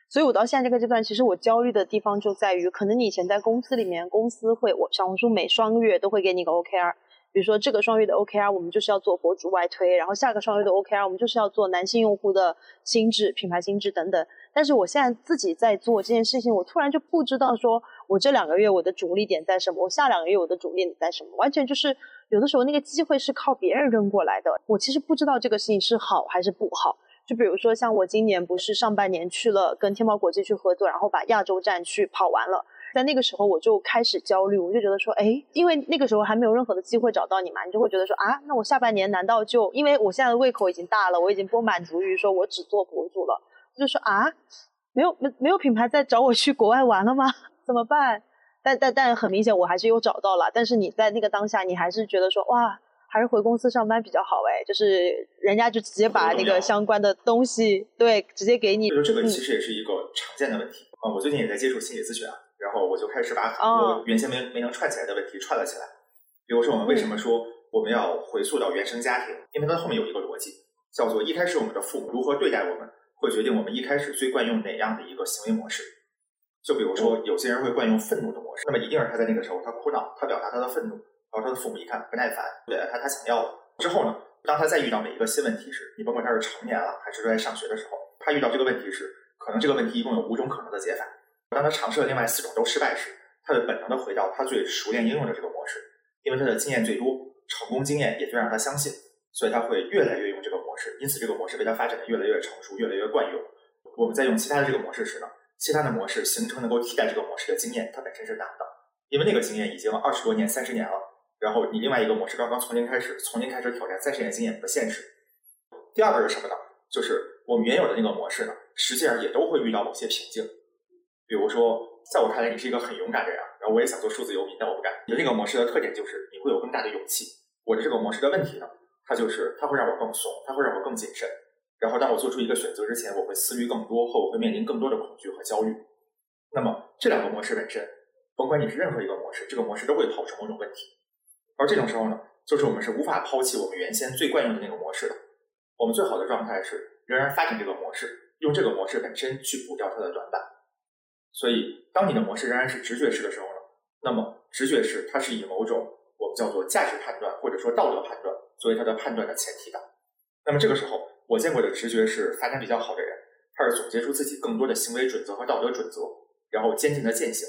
所以我到现在这个阶段，其实我焦虑的地方就在于，可能你以前在公司里面，公司会我小红书每双月都会给你个 OKR，比如说这个双月的 OKR，我们就是要做博主外推，然后下个双月的 OKR，我们就是要做男性用户的心智、品牌心智等等。但是我现在自己在做这件事情，我突然就不知道说我这两个月我的主力点在什么，我下两个月我的主力点在什么，完全就是有的时候那个机会是靠别人扔过来的，我其实不知道这个事情是好还是不好。就比如说，像我今年不是上半年去了跟天猫国际去合作，然后把亚洲站去跑完了，在那个时候我就开始焦虑，我就觉得说，哎，因为那个时候还没有任何的机会找到你嘛，你就会觉得说，啊，那我下半年难道就因为我现在的胃口已经大了，我已经不满足于说我只做博主了，就说啊，没有没没有品牌在找我去国外玩了吗？怎么办？但但但很明显，我还是有找到了。但是你在那个当下，你还是觉得说，哇，还是回公司上班比较好哎，就是人家就直接把那个相关的东西，对，直接给你。就这个其实也是一个常见的问题啊。我最近也在接触心理咨询啊，然后我就开始把很多原先没没能串起来的问题串了起来。比如说，我们为什么说我们要回溯到原生家庭？因为它后面有一个逻辑，叫做一开始我们的父母如何对待我们，会决定我们一开始最惯用哪样的一个行为模式。就比如说，有些人会惯用愤怒的模式，那么一定是他在那个时候他哭闹，他表达他的愤怒，然后他的父母一看不耐烦，给了他他想要的。之后呢，当他再遇到每一个新问题时，你甭管他是成年了还是在上学的时候，他遇到这个问题时，可能这个问题一共有五种可能的解法。当他尝试了另外四种都失败时，他会本能的回到他最熟练应用的这个模式。因为他的经验最多，成功经验也最让他相信，所以他会越来越用这个模式，因此这个模式被他发展的越来越成熟，越来越惯用。我们在用其他的这个模式时呢，其他的模式形成能够替代这个模式的经验，它本身是难的，因为那个经验已经二十多年、三十年了。然后你另外一个模式刚刚从零开始，从零开始挑战三十年经验不现实。第二个是什么呢？就是我们原有的那个模式呢，实际上也都会遇到某些瓶颈，比如说。在我看来，你是一个很勇敢的人，然后我也想做数字游民，但我不敢。你的这个模式的特点就是你会有更大的勇气。我的这个模式的问题呢，它就是它会让我更怂，它会让我更谨慎。然后当我做出一个选择之前，我会思虑更多，或我会面临更多的恐惧和焦虑。那么这两个模式本身，甭管你是任何一个模式，这个模式都会跑出某种问题。而这种时候呢，就是我们是无法抛弃我们原先最惯用的那个模式的。我们最好的状态是仍然发展这个模式，用这个模式本身去补掉它的短板。所以，当你的模式仍然是直觉式的时候呢，那么直觉式它是以某种我们叫做价值判断或者说道德判断作为它的判断的前提的。那么这个时候，我见过的直觉是发展比较好的人，他是总结出自己更多的行为准则和道德准则，然后坚定的践行。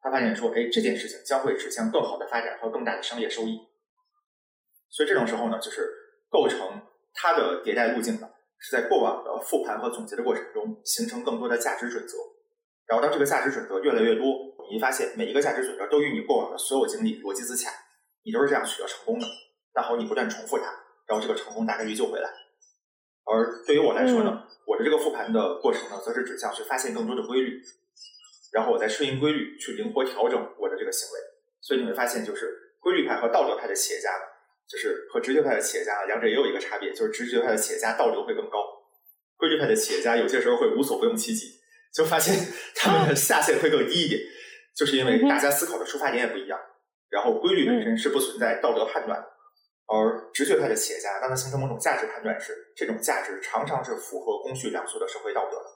他发现说，哎，这件事情将会指向更好的发展和更大的商业收益。所以这种时候呢，就是构成它的迭代路径的，是在过往的复盘和总结的过程中形成更多的价值准则。然后，当这个价值准则越来越多，你会发现每一个价值准则都与你过往的所有经历逻辑自洽，你都是这样取得成功的。然后你不断重复它，然后这个成功大概率就回来。而对于我来说呢，我的这个复盘的过程呢，则是指向去发现更多的规律，然后我再顺应规律去灵活调整我的这个行为。所以你会发现，就是规律派和道德派的企业家呢，就是和直觉派的企业家呢，两者也有一个差别，就是直觉派的企业家道德会更高，规律派的企业家有些时候会无所不用其极。就发现 他们的下限会更低一点，就是因为大家思考的出发点也不一样，然后规律本身是不存在道德判断的，而直觉派的企业家，当他形成某种价值判断时，这种价值常常是符合公序良俗的社会道德的。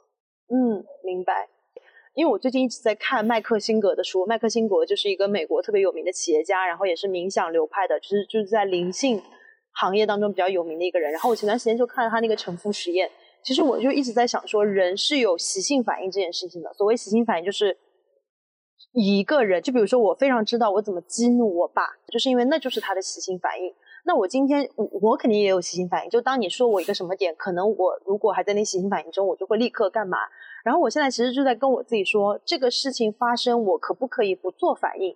嗯，明白。因为我最近一直在看麦克辛格的书，麦克辛格就是一个美国特别有名的企业家，然后也是冥想流派的，就是就是在灵性行业当中比较有名的一个人。然后我前段时间就看了他那个沉浮实验。其实我就一直在想说，人是有习性反应这件事情的。所谓习性反应，就是一个人，就比如说我非常知道我怎么激怒我爸，就是因为那就是他的习性反应。那我今天我我肯定也有习性反应，就当你说我一个什么点，可能我如果还在那习性反应中，我就会立刻干嘛。然后我现在其实就在跟我自己说，这个事情发生，我可不可以不做反应，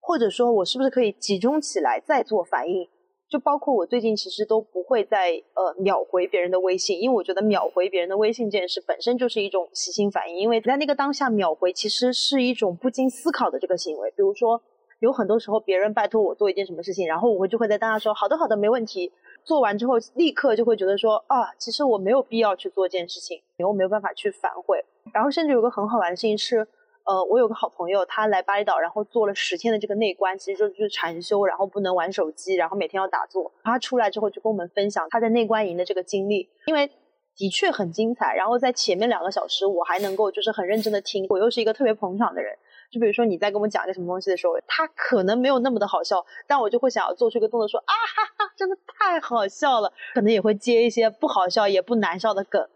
或者说我是不是可以集中起来再做反应？就包括我最近其实都不会再呃秒回别人的微信，因为我觉得秒回别人的微信这件事本身就是一种习性反应，因为在那个当下秒回其实是一种不经思考的这个行为。比如说有很多时候别人拜托我做一件什么事情，然后我就会在当下说好的好的没问题，做完之后立刻就会觉得说啊其实我没有必要去做这件事情，因为我没有办法去反悔。然后甚至有个很好玩的事情是。呃，我有个好朋友，他来巴厘岛，然后做了十天的这个内观，其实就是禅修，然后不能玩手机，然后每天要打坐。他出来之后就跟我们分享他在内观营的这个经历，因为的确很精彩。然后在前面两个小时，我还能够就是很认真的听。我又是一个特别捧场的人，就比如说你在跟我讲一个什么东西的时候，他可能没有那么的好笑，但我就会想要做出一个动作说啊哈哈，真的太好笑了，可能也会接一些不好笑也不难笑的梗。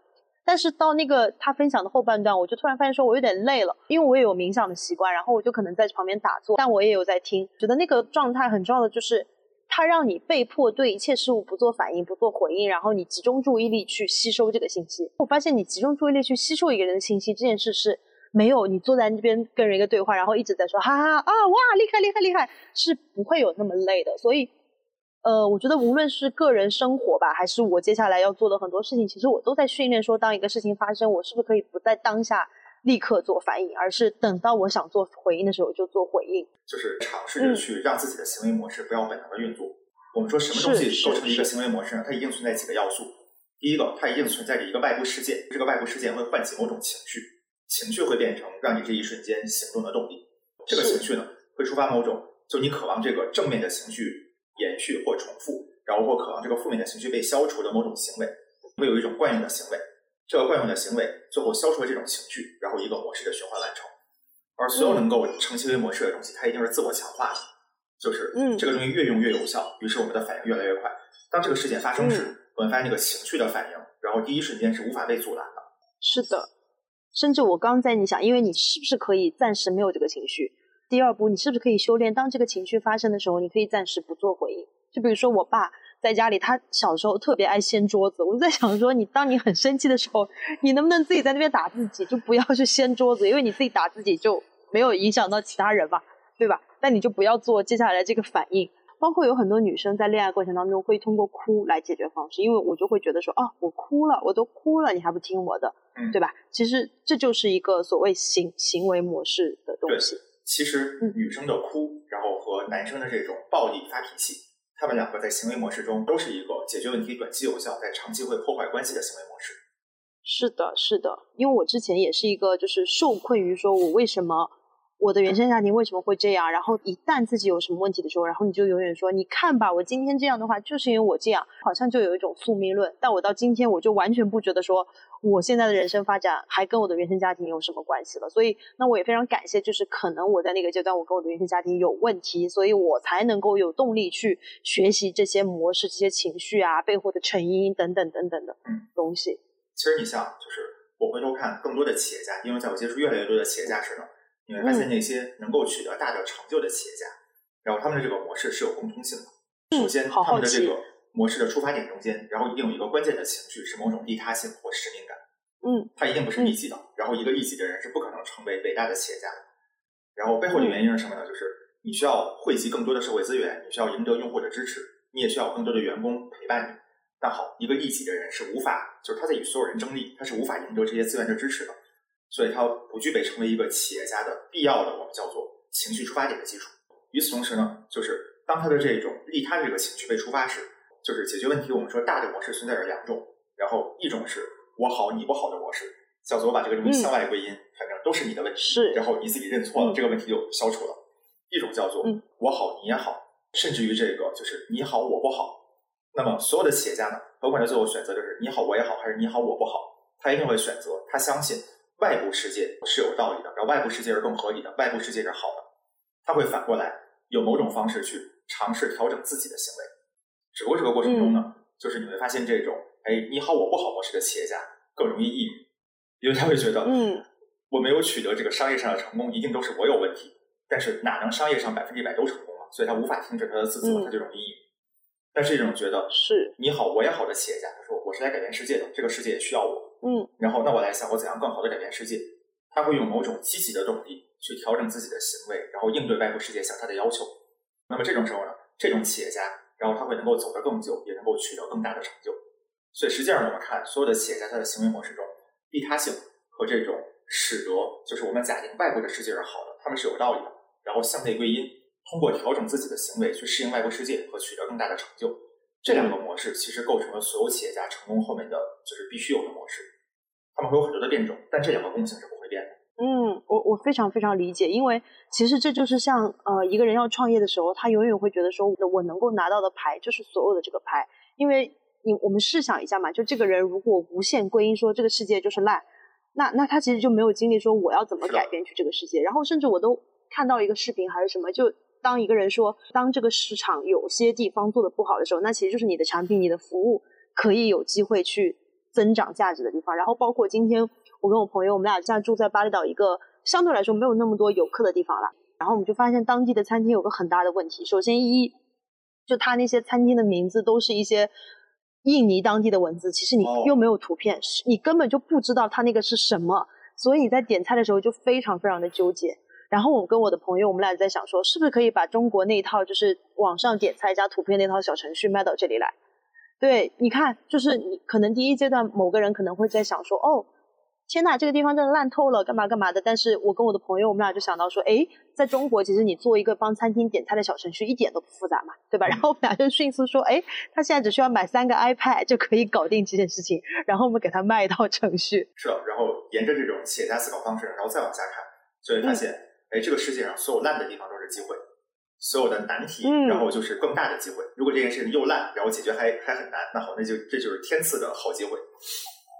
但是到那个他分享的后半段，我就突然发现说，我有点累了，因为我也有冥想的习惯，然后我就可能在旁边打坐，但我也有在听，觉得那个状态很重要的就是，它让你被迫对一切事物不做反应、不做回应，然后你集中注意力去吸收这个信息。我发现你集中注意力去吸收一个人的信息这件事是没有你坐在那边跟人一个对话，然后一直在说哈哈啊哇厉害厉害厉害，是不会有那么累的，所以。呃，我觉得无论是个人生活吧，还是我接下来要做的很多事情，其实我都在训练说，当一个事情发生，我是不是可以不在当下立刻做反应，而是等到我想做回应的时候就做回应。就是尝试着去让自己的行为模式不要本能的运作。我们说什么东西构成一个行为模式呢？它一定存在几个要素。第一个，它一定存在着一个外部事件，这个外部事件会唤起某种情绪，情绪会变成让你这一瞬间行动的动力。这个情绪呢，会触发某种就你渴望这个正面的情绪延续或重复，然后或渴望这个负面的情绪被消除的某种行为，会有一种惯用的行为。这个惯用的行为最后消除了这种情绪，然后一个模式的循环完成。而所有能够成行为模式的东西，它一定是自我强化的。就是这个东西越用越有效，于是我们的反应越来越快。当这个事件发生时，我们发现那个情绪的反应，然后第一瞬间是无法被阻拦的。是的，甚至我刚在你想，因为你是不是可以暂时没有这个情绪？第二步，你是不是可以修炼？当这个情绪发生的时候，你可以暂时不做回应。就比如说我爸在家里，他小时候特别爱掀桌子，我就在想说，你当你很生气的时候，你能不能自己在那边打自己，就不要去掀桌子，因为你自己打自己就没有影响到其他人嘛，对吧？但你就不要做接下来这个反应，包括有很多女生在恋爱过程当中会通过哭来解决方式，因为我就会觉得说，哦，我哭了，我都哭了，你还不听我的，对吧？其实这就是一个所谓行行为模式的东西。其实女生的哭，然后和男生的这种暴力发脾气，他们两个在行为模式中都是一个解决问题短期有效，但长期会破坏关系的行为模式。是的，是的，因为我之前也是一个就是受困于说我为什么。我的原生家庭为什么会这样？然后一旦自己有什么问题的时候，然后你就永远说：“你看吧，我今天这样的话，就是因为我这样。”好像就有一种宿命论。但我到今天，我就完全不觉得说我现在的人生发展还跟我的原生家庭有什么关系了。所以，那我也非常感谢，就是可能我在那个阶段，我跟我的原生家庭有问题，所以我才能够有动力去学习这些模式、这些情绪啊背后的成因等等等等的东西。其实你像，就是我回头看更多的企业家，因为在我接触越来越多的企业家时呢。你会发现那些能够取得大的成就的企业家，然后他们的这个模式是有共通性的。首先，他们的这个模式的出发点中间，然后一定有一个关键的情绪，是某种利他性或使命感。嗯，他一定不是利己的。然后，一个利己的人是不可能成为伟大的企业家的。然后背后的原因是什么呢？就是你需要汇集更多的社会资源，你需要赢得用户的支持，你也需要更多的员工陪伴你。但好，一个利己的人是无法，就是他在与所有人争利，他是无法赢得这些资源的支持的。所以，它不具备成为一个企业家的必要的，我们叫做情绪出发点的基础。与此同时呢，就是当他的这种利他的这个情绪被触发时，就是解决问题。我们说大的模式存在着两种，然后一种是我好你不好的模式，叫做我把这个东西向外归因，反正都是你的问题，是，然后你自己认错了，这个问题就消除了。一种叫做我好你也好，甚至于这个就是你好我不好。那么所有的企业家呢，甭管他最后选择就是你好我也好，还是你好我不好，他一定会选择他相信。外部世界是有道理的，然后外部世界是更合理的，外部世界是好的，他会反过来有某种方式去尝试调整自己的行为。只不过这个过程中呢，就是你会发现这种哎你好我不好模式的企业家更容易抑郁，因为他会觉得嗯我没有取得这个商业上的成功，一定都是我有问题。但是哪能商业上百分之一百都成功了？所以他无法停止他的自责，他就容易抑郁。但是这种觉得是你好我也好的企业家，他说我是来改变世界的，这个世界也需要我。嗯，然后那我来想，我怎样更好的改变世界？他会用某种积极的动力去调整自己的行为，然后应对外部世界向他的要求。那么这种时候呢，这种企业家，然后他会能够走得更久，也能够取得更大的成就。所以实际上我们看所有的企业家，他的行为模式中，利他性和这种使得，就是我们假定外部的世界是好的，他们是有道理的。然后向内归因，通过调整自己的行为去适应外部世界和取得更大的成就。这两个模式其实构成了所有企业家成功后面的就是必须有的模式，他们会有很多的变种，但这两个共性是不会变的。嗯，我我非常非常理解，因为其实这就是像呃一个人要创业的时候，他永远会觉得说我能够拿到的牌就是所有的这个牌，因为你我们试想一下嘛，就这个人如果无限归因说这个世界就是烂，那那他其实就没有精力说我要怎么改变去这个世界，然后甚至我都看到一个视频还是什么就。当一个人说，当这个市场有些地方做的不好的时候，那其实就是你的产品、你的服务可以有机会去增长价值的地方。然后包括今天我跟我朋友，我们俩现在住在巴厘岛一个相对来说没有那么多游客的地方了。然后我们就发现当地的餐厅有个很大的问题。首先一，就他那些餐厅的名字都是一些印尼当地的文字，其实你又没有图片，你根本就不知道他那个是什么，所以你在点菜的时候就非常非常的纠结。然后我跟我的朋友，我们俩在想说，是不是可以把中国那一套就是网上点菜加图片那套小程序卖到这里来？对，你看，就是你可能第一阶段某个人可能会在想说，哦，天呐，这个地方真的烂透了，干嘛干嘛的。但是我跟我的朋友，我们俩就想到说，哎，在中国，其实你做一个帮餐厅点菜的小程序，一点都不复杂嘛，对吧？然后我们俩就迅速说，哎，他现在只需要买三个 iPad 就可以搞定这件事情，然后我们给他卖一套程序。是的，然后沿着这种企业家思考方式，然后再往下看，就会发现，哎，这个世界上所有烂的地方都是机会，所有的难题，然后就是更大的机会。如果这件事情又烂，然后解决还还很难，那好，那就这就是天赐的好机会。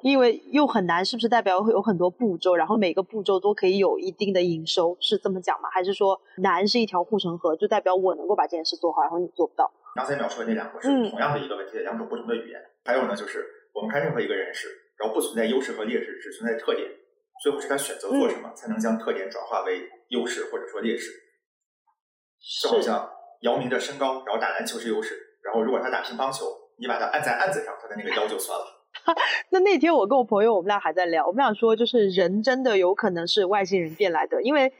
因为又很难，是不是代表会有很多步骤，然后每个步骤都可以有一定的营收，是这么讲吗？还是说难是一条护城河，就代表我能够把这件事做好，然后你做不到？刚才描述的那两个是同样的一个问题的两种不同的语言。还有呢，就是我们看任何一个人士，然后不存在优势和劣势，只存在特点，最后是他选择做什么，才能将特点转化为优势或者说劣势。就好像姚明的身高，然后打篮球是优势，然后如果他打乒乓球，你把他按在案子上，他的那个腰就酸了。那那天我跟我朋友，我们俩还在聊，我们俩说，就是人真的有可能是外星人变来的，因为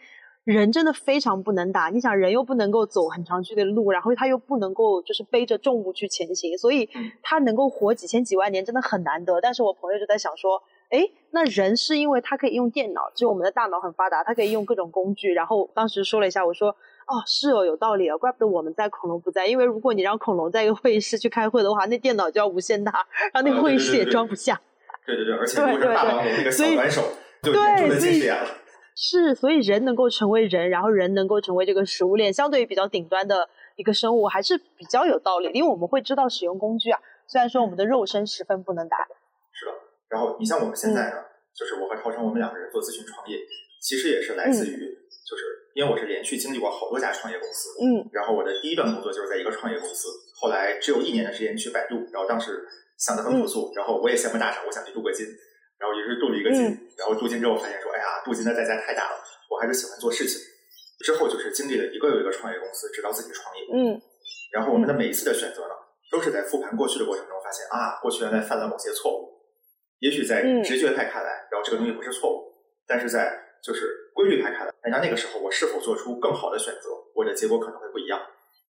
人真的非常不能打。你想，人又不能够走很长距离的路，然后他又不能够就是背着重物去前行，所以他能够活几千几万年真的很难得。但是我朋友就在想说，哎，那人是因为他可以用电脑，就我们的大脑很发达，他可以用各种工具。然后当时说了一下，我说。哦，是哦，有道理啊，怪不得我们在，恐龙不在。因为如果你让恐龙在一个会议室去开会的话，那电脑就要无限大，然后那个会议室也装不下。对对对，而且如果大王龙那个小短手，就严重的近视眼了。是，所以人能够成为人，然后人能够成为这个食物链相对于比较顶端的一个生物，还是比较有道理。因为我们会知道使用工具啊，虽然说我们的肉身十分不能打。然后你像我们现在呢，就是我和涛成，我们两个人做咨询创业，其实也是来自于就是。因为我是连续经历过好多家创业公司，嗯，然后我的第一段工作就是在一个创业公司，后来只有一年的时间去百度，然后当时想的很朴素，然后我也羡慕大厂，我想去镀个金，然后也是镀了一个金，然后镀金之后发现说，哎呀，镀金的代价太大了，我还是喜欢做事情。之后就是经历了一个又一个创业公司，直到自己创业，嗯，然后我们的每一次的选择呢，都是在复盘过去的过程中发现啊，过去原来犯了某些错误，也许在直觉派看来，然后这个东西不是错误，但是在就是规律派看来，那那个时候我是否做出更好的选择，我的结果可能会不一样。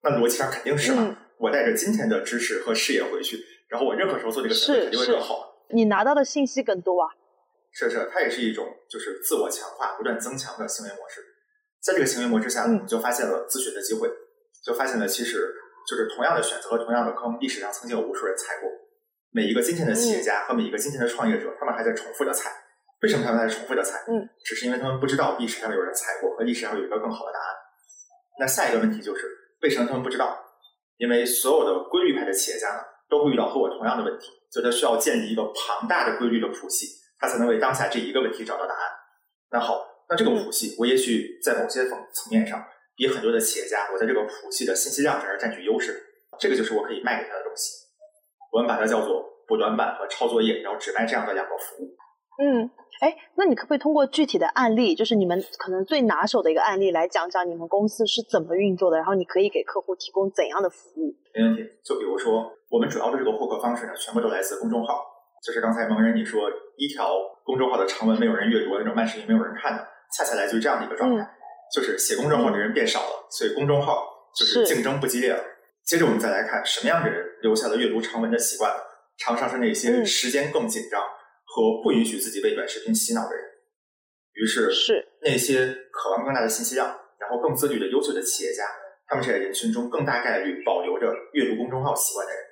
那逻辑上肯定是嘛。我带着今天的知识和视野回去，然后我任何时候做这个选择肯定会更好。你拿到的信息更多啊。是是，它也是一种就是自我强化、不断增强的行为模式。在这个行为模式下，我们就发现了自学的机会，就发现了其实就是同样的选择和同样的坑，历史上曾经有无数人踩过。每一个今天的企业家和每一个今天的创业者，他们还在重复的踩。为什么他们在重复的踩？嗯，只是因为他们不知道历史上有人踩过，和历史上有一个更好的答案。那下一个问题就是，为什么他们不知道？因为所有的规律派的企业家呢，都会遇到和我同样的问题，所以他需要建立一个庞大的规律的谱系，他才能为当下这一个问题找到答案。那好，那这个谱系，我也许在某些层层面上，比很多的企业家，我在这个谱系的信息量上而占据优势。这个就是我可以卖给他的东西。我们把它叫做补短板和抄作业，然后只卖这样的两个服务。嗯。哎，那你可不可以通过具体的案例，就是你们可能最拿手的一个案例来讲讲你们公司是怎么运作的？然后你可以给客户提供怎样的服务？没问题。就比如说，我们主要的这个获客方式呢，全部都来自公众号。就是刚才蒙人你说一条公众号的长文没有人阅读，那种慢视频没有人看的，恰恰来自于这样的一个状态，就是写公众号的人变少了，所以公众号就是竞争不激烈了。接着我们再来看什么样的人留下了阅读长文的习惯呢？常常是那些时间更紧张。和不允许自己被短视频洗脑的人，于是是那些渴望更大的信息量，然后更自律的优秀的企业家，他们是在人群中更大概率保留着阅读公众号习惯的人。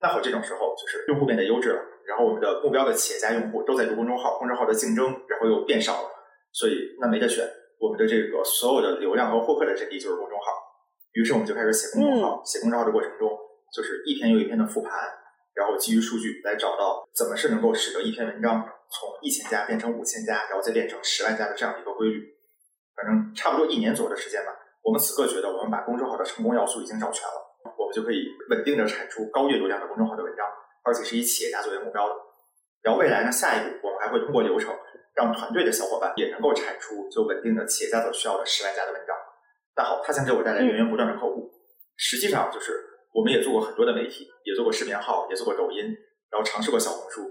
那好，这种时候就是用户变得优质了，然后我们的目标的企业家用户都在读公众号，公众号的竞争然后又变少了，所以那没得选，我们的这个所有的流量和获客的阵地就是公众号。于是我们就开始写公众号，写公众号的过程中，就是一篇又一篇的复盘。然后基于数据来找到怎么是能够使得一篇文章从一千加变成五千加，然后再变成十万加的这样的一个规律。反正差不多一年左右的时间吧。我们此刻觉得我们把公众号的成功要素已经找全了，我们就可以稳定的产出高阅读量的公众号的文章，而且是以企业家作为目标的。然后未来呢，下一步我们还会通过流程让团队的小伙伴也能够产出就稳定的企业家所需要的十万加的文章。那好，它将给我带来源源不断的客户。实际上就是。我们也做过很多的媒体，也做过视频号，也做过抖音，然后尝试过小红书。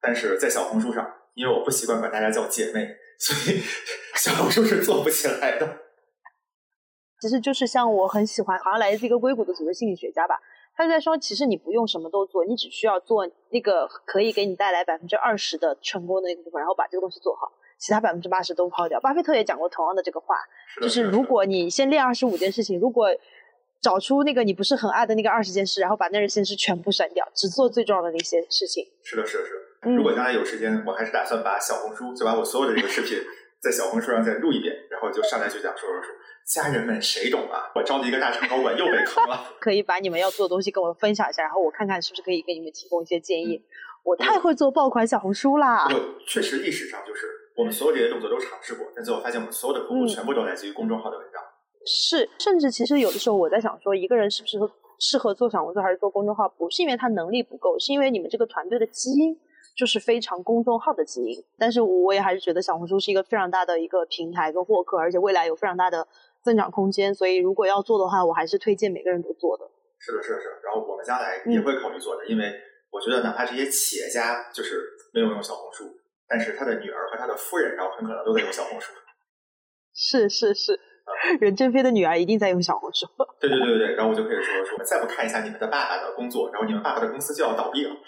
但是在小红书上，因为我不习惯管大家叫姐妹，所以 小红书是做不起来的。其实就是像我很喜欢，好像来自一个硅谷的组织心理学家吧，他他就在说，其实你不用什么都做，你只需要做那个可以给你带来百分之二十的成功的那个部分，然后把这个东西做好，其他百分之八十都抛掉。巴菲特也讲过同样的这个话，就是如果你先练二十五件事情，如果找出那个你不是很爱的那个二十件事，然后把那二十件事全部删掉，只做最重要的那些事情。是的，是的，是的。如果将来有时间，我还是打算把小红书，就把我所有的这个视频 在小红书上再录一遍，然后就上来就讲说说说。家人们谁懂啊？我招的一个大厂高管又被坑了。可以把你们要做的东西跟我分享一下，然后我看看是不是可以给你们提供一些建议。我太会做爆款小红书啦！我确实历史上就是我们所有这些动作都尝试过，但最后发现我们所有的客户全部都来自于公众号的文章。是，甚至其实有的时候我在想说，一个人是不是适合做小红书还是做公众号，不是因为他能力不够，是因为你们这个团队的基因就是非常公众号的基因。但是我也还是觉得小红书是一个非常大的一个平台跟获客，而且未来有非常大的。增长空间，所以如果要做的话，我还是推荐每个人都做的。是的，是的，是。然后我们将来也会考虑做的，因为我觉得哪怕这些企业家就是没有用小红书，但是他的女儿和他的夫人，然后很可能都在用小红书。是是是，任正非的女儿一定在用小红书。对对对对对，然后我就可以说说，再不看一下你们的爸爸的工作，然后你们爸爸的公司就要倒闭了。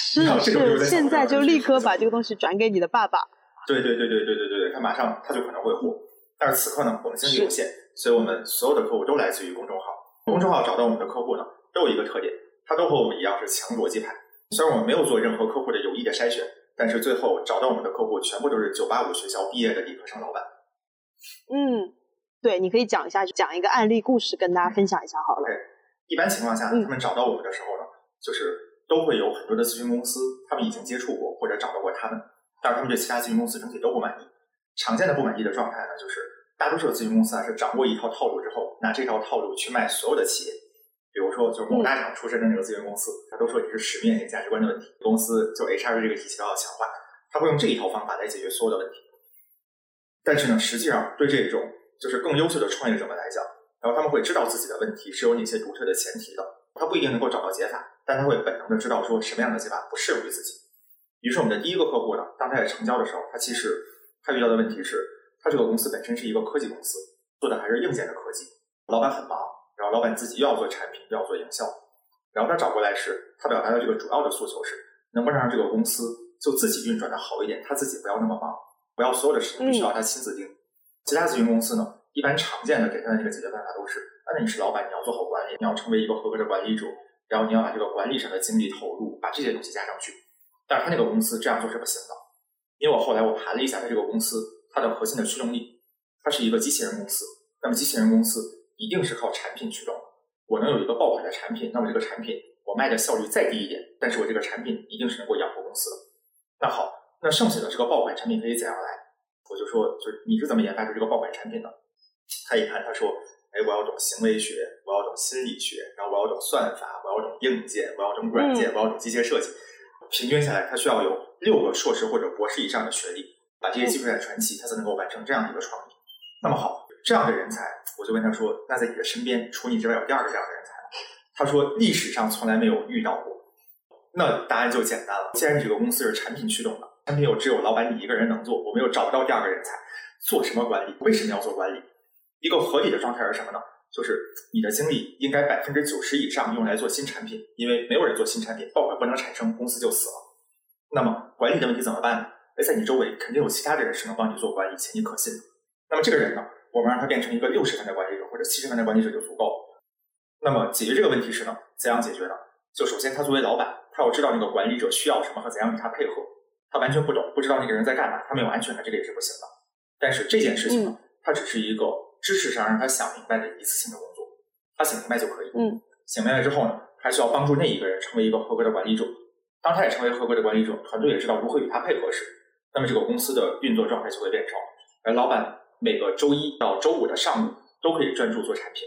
是是，现在就立刻把这个东西转给你的爸爸。对对对对对对对对，他马上他就可能会火。但是此刻呢，我们精力有限，所以我们所有的客户都来自于公众号。公众号找到我们的客户呢，都有一个特点，他都和我们一样是强逻辑派。虽然我们没有做任何客户的有意的筛选，但是最后找到我们的客户全部都是九八五学校毕业的理科生老板。嗯，对，你可以讲一下，讲一个案例故事跟大家分享一下好了。一般情况下，他们找到我们的时候呢，就是都会有很多的咨询公司，他们已经接触过或者找到过他们，但是他们对其他咨询公司整体都不满意。常见的不满意的状态呢，就是大多数的咨询公司啊是掌握一套套路之后，拿这套套路去卖所有的企业。比如说，就是某大厂出身的那个咨询公司，他都说你是使命、价值观的问题，公司就 HR 这个体系都要强化，他会用这一套方法来解决所有的问题。但是呢，实际上对这种就是更优秀的创业者们来讲，然后他们会知道自己的问题是有哪些独特的前提的，他不一定能够找到解法，但他会本能的知道说什么样的解法不适用于自己。于是我们的第一个客户呢，当他在成交的时候，他其实。他遇到的问题是，他这个公司本身是一个科技公司，做的还是硬件的科技。老板很忙，然后老板自己又要做产品，又要做营销。然后他找过来时，他表达的这个主要的诉求是，能不能让这个公司就自己运转的好一点，他自己不要那么忙，不要所有的事情必须要他亲自盯。其他咨询公司呢，一般常见的给他的这个解决办法都是：那你是老板，你要做好管理，你要成为一个合格的管理者，然后你要把这个管理上的精力投入，把这些东西加上去。但是他那个公司这样做是不行的。因为我后来我盘了一下，他这个公司它的核心的驱动力，它是一个机器人公司。那么机器人公司一定是靠产品驱动。我能有一个爆款的产品，那么这个产品我卖的效率再低一点，但是我这个产品一定是能够养活公司的。那好，那剩下的这个爆款产品可以怎样来？我就说，就是你是怎么研发出这个爆款产品的？他一看，他说：“哎，我要懂行为学，我要懂心理学，然后我要懂算法，我要懂硬件，我要懂软件，我要懂机械设计。”平均下来，他需要有六个硕士或者博士以上的学历，把这些技术链串起，他才能够完成这样的一个创意。那么好，这样的人才，我就问他说：“那在你的身边，除你之外有第二个这样的人才吗？”他说：“历史上从来没有遇到过。”那答案就简单了。既然这个公司是产品驱动的，产品又只有老板你一个人能做，我们又找不到第二个人才，做什么管理？为什么要做管理？一个合理的状态是什么呢？就是你的精力应该百分之九十以上用来做新产品，因为没有人做新产品，爆款不能产生，公司就死了。那么管理的问题怎么办呢？哎，在你周围肯定有其他的人是能帮你做管理且你可信。那么这个人呢，我们让他变成一个六十分的管理者或者七十分的管理者就足够了。那么解决这个问题时呢，怎样解决呢？就首先他作为老板，他要知道那个管理者需要什么和怎样与他配合。他完全不懂，不知道那个人在干嘛，他没有安全感，这个也是不行的。但是这件事情呢，它只是一个。知识上让他想明白的一次性的工作，他想明白就可以。嗯，想明白之后呢，还需要帮助那一个人成为一个合格的管理者。当他也成为合格的管理者，团队也知道如何与他配合时，那么这个公司的运作状态就会变成：而老板每个周一到周五的上午都可以专注做产品，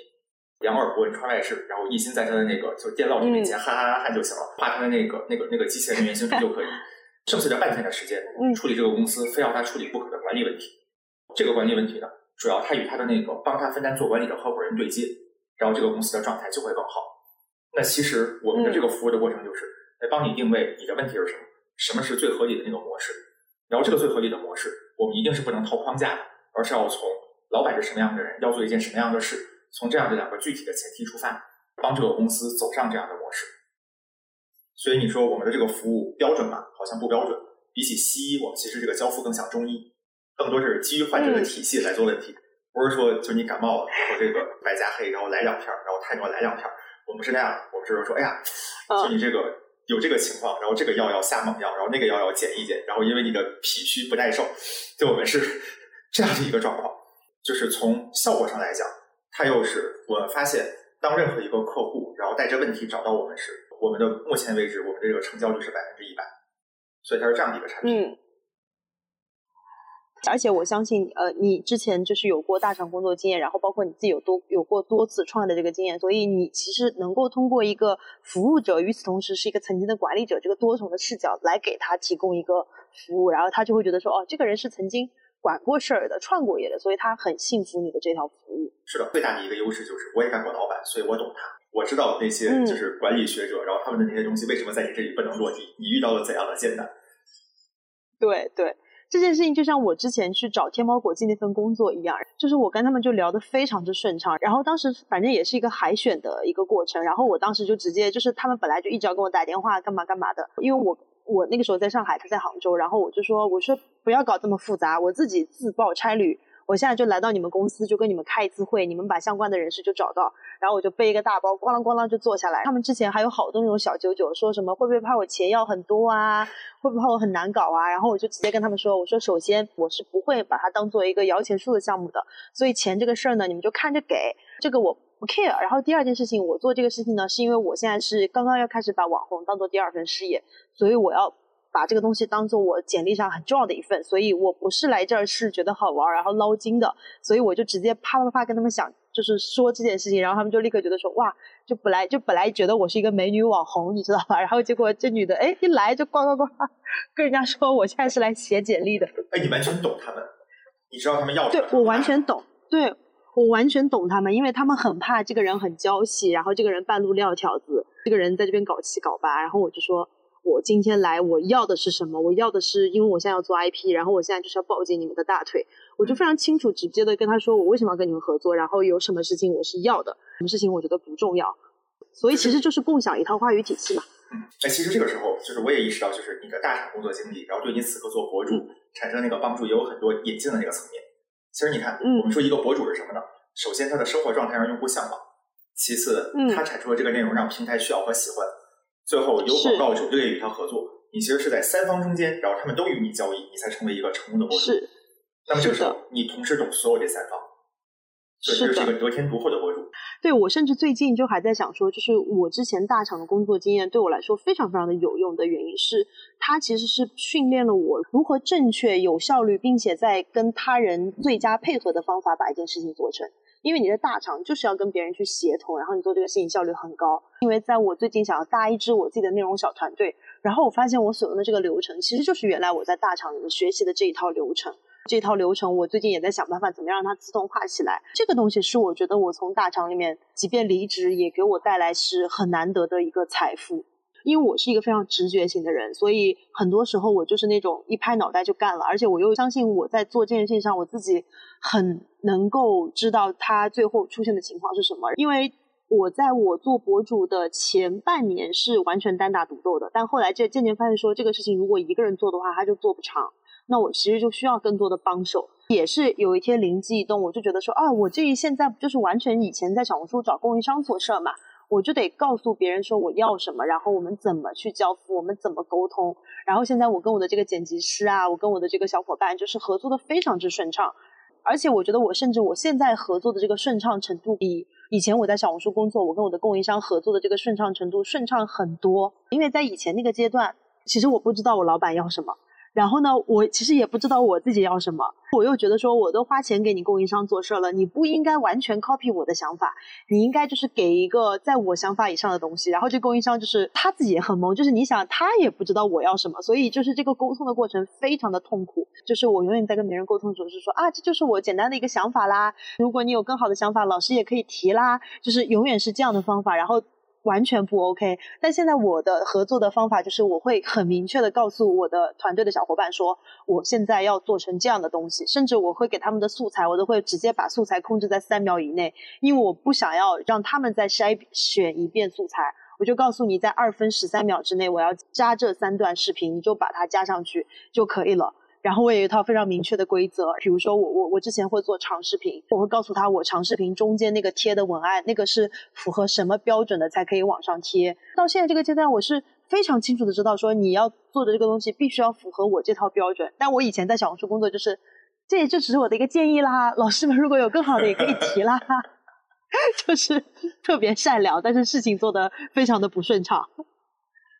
两耳不闻窗外事，然后一心在他的那个就是电烙面前哈哈哈哈就行了，画他的那个那个那个机器人原型图就可以。剩下的半天的时间，处理这个公司非要他处理不可的管理问题。这个管理问题呢？主要他与他的那个帮他分担做管理的合伙人对接，然后这个公司的状态就会更好。那其实我们的这个服务的过程就是来帮你定位你的问题是什么，什么是最合理的那个模式。然后这个最合理的模式，我们一定是不能套框架的，而是要从老板是什么样的人，要做一件什么样的事，从这样的两个具体的前提出发，帮这个公司走上这样的模式。所以你说我们的这个服务标准吧？好像不标准。比起西医，我们其实这个交付更像中医，更多是基于患者的体系来做问题，不是说就你感冒了，然后这个白加黑，然后来两片然后泰诺来两片我们是那样，我们是说，哎呀，就你这个有这个情况，然后这个药要下猛药，然后那个药要减一减，然后因为你的脾虚不耐受，就我们是这样的一个状况。就是从效果上来讲，它又是我们发现，当任何一个客户然后带着问题找到我们时，我们的目前为止我们这个成交率是百分之一百，所以它是这样的一个产品。嗯。而且我相信，呃，你之前就是有过大厂工作经验，然后包括你自己有多有过多次创业的这个经验，所以你其实能够通过一个服务者，与此同时是一个曾经的管理者这个多重的视角来给他提供一个服务，然后他就会觉得说，哦，这个人是曾经。管过事儿的，创过业的，所以他很信服你的这套服务。是的，最大的一个优势就是我也干过老板，所以我懂他，我知道那些就是管理学者，然后他们的那些东西为什么在你这里不能落地，你遇到了怎样的艰难。对对，这件事情就像我之前去找天猫国际那份工作一样，就是我跟他们就聊得非常之顺畅，然后当时反正也是一个海选的一个过程，然后我当时就直接就是他们本来就一直要跟我打电话干嘛干嘛的，因为我。我那个时候在上海，他在杭州，然后我就说，我说不要搞这么复杂，我自己自报差旅，我现在就来到你们公司，就跟你们开一次会，你们把相关的人士就找到，然后我就背一个大包，咣啷咣啷就坐下来。他们之前还有好多那种小九九，说什么会不会怕我钱要很多啊，会不会怕我很难搞啊？然后我就直接跟他们说，我说首先我是不会把它当做一个摇钱树的项目的，所以钱这个事儿呢，你们就看着给，这个我不 care。然后第二件事情，我做这个事情呢，是因为我现在是刚刚要开始把网红当做第二份事业。所以我要把这个东西当做我简历上很重要的一份，所以我不是来这儿是觉得好玩然后捞金的，所以我就直接啪啪啪跟他们讲，就是说这件事情，然后他们就立刻觉得说哇，就本来就本来觉得我是一个美女网红，你知道吧？然后结果这女的哎一来就呱呱呱跟人家说我现在是来写简历的。哎，你完全懂他们，你知道他们要什么？对我完全懂，对我完全懂他们，因为他们很怕这个人很娇气，然后这个人半路撂挑子，这个人在这边搞七搞八，然后我就说。我今天来，我要的是什么？我要的是，因为我现在要做 IP，然后我现在就是要抱紧你们的大腿。我就非常清楚、直接的跟他说，我为什么要跟你们合作，然后有什么事情我是要的，什么事情我觉得不重要。所以其实就是共享一套话语体系嘛。嗯，哎，其实这个时候就是我也意识到，就是你的大厂工作经历，然后对你此刻做博主产生那个帮助，也有很多引进的那个层面。其实你看，我们说一个博主是什么呢？首先他的生活状态让用户向往，其次他产出的这个内容让平台需要和喜欢。最后有广告主愿意与他合作，你其实是在三方中间，然后他们都与你交易，你才成为一个成功的博主。是。那么这个时候，你同时懂所有这三方，所以这是一个得天独厚的博主。对我甚至最近就还在想说，就是我之前大厂的工作经验对我来说非常非常的有用的原因是，它其实是训练了我如何正确、有效率，并且在跟他人最佳配合的方法把一件事情做成。因为你在大厂就是要跟别人去协同，然后你做这个事情效率很高。因为在我最近想要搭一支我自己的内容小团队，然后我发现我所用的这个流程其实就是原来我在大厂里面学习的这一套流程。这套流程我最近也在想办法怎么样让它自动化起来。这个东西是我觉得我从大厂里面即便离职也给我带来是很难得的一个财富。因为我是一个非常直觉型的人，所以很多时候我就是那种一拍脑袋就干了，而且我又相信我在做这件事情上我自己很能够知道它最后出现的情况是什么。因为我在我做博主的前半年是完全单打独斗的，但后来渐渐渐发现说这个事情如果一个人做的话，他就做不长，那我其实就需要更多的帮手。也是有一天灵机一动，我就觉得说啊，我这现在就是完全以前在小红书找供应商做事儿嘛。我就得告诉别人说我要什么，然后我们怎么去交付，我们怎么沟通。然后现在我跟我的这个剪辑师啊，我跟我的这个小伙伴就是合作的非常之顺畅，而且我觉得我甚至我现在合作的这个顺畅程度比以前我在小红书工作，我跟我的供应商合作的这个顺畅程度顺畅很多。因为在以前那个阶段，其实我不知道我老板要什么。然后呢，我其实也不知道我自己要什么，我又觉得说，我都花钱给你供应商做事了，你不应该完全 copy 我的想法，你应该就是给一个在我想法以上的东西。然后这供应商就是他自己也很懵，就是你想他也不知道我要什么，所以就是这个沟通的过程非常的痛苦。就是我永远在跟别人沟通的时候是说啊，这就是我简单的一个想法啦，如果你有更好的想法，老师也可以提啦，就是永远是这样的方法。然后完全不 OK。但现在我的合作的方法就是，我会很明确的告诉我的团队的小伙伴说，我现在要做成这样的东西，甚至我会给他们的素材，我都会直接把素材控制在三秒以内，因为我不想要让他们再筛选一遍素材。我就告诉你，在二分十三秒之内，我要加这三段视频，你就把它加上去就可以了。然后我有一套非常明确的规则，比如说我我我之前会做长视频，我会告诉他我长视频中间那个贴的文案，那个是符合什么标准的才可以往上贴。到现在这个阶段，我是非常清楚的知道说你要做的这个东西必须要符合我这套标准。但我以前在小红书工作，就是这也就只是我的一个建议啦，老师们如果有更好的也可以提啦。就是特别善良，但是事情做得非常的不顺畅。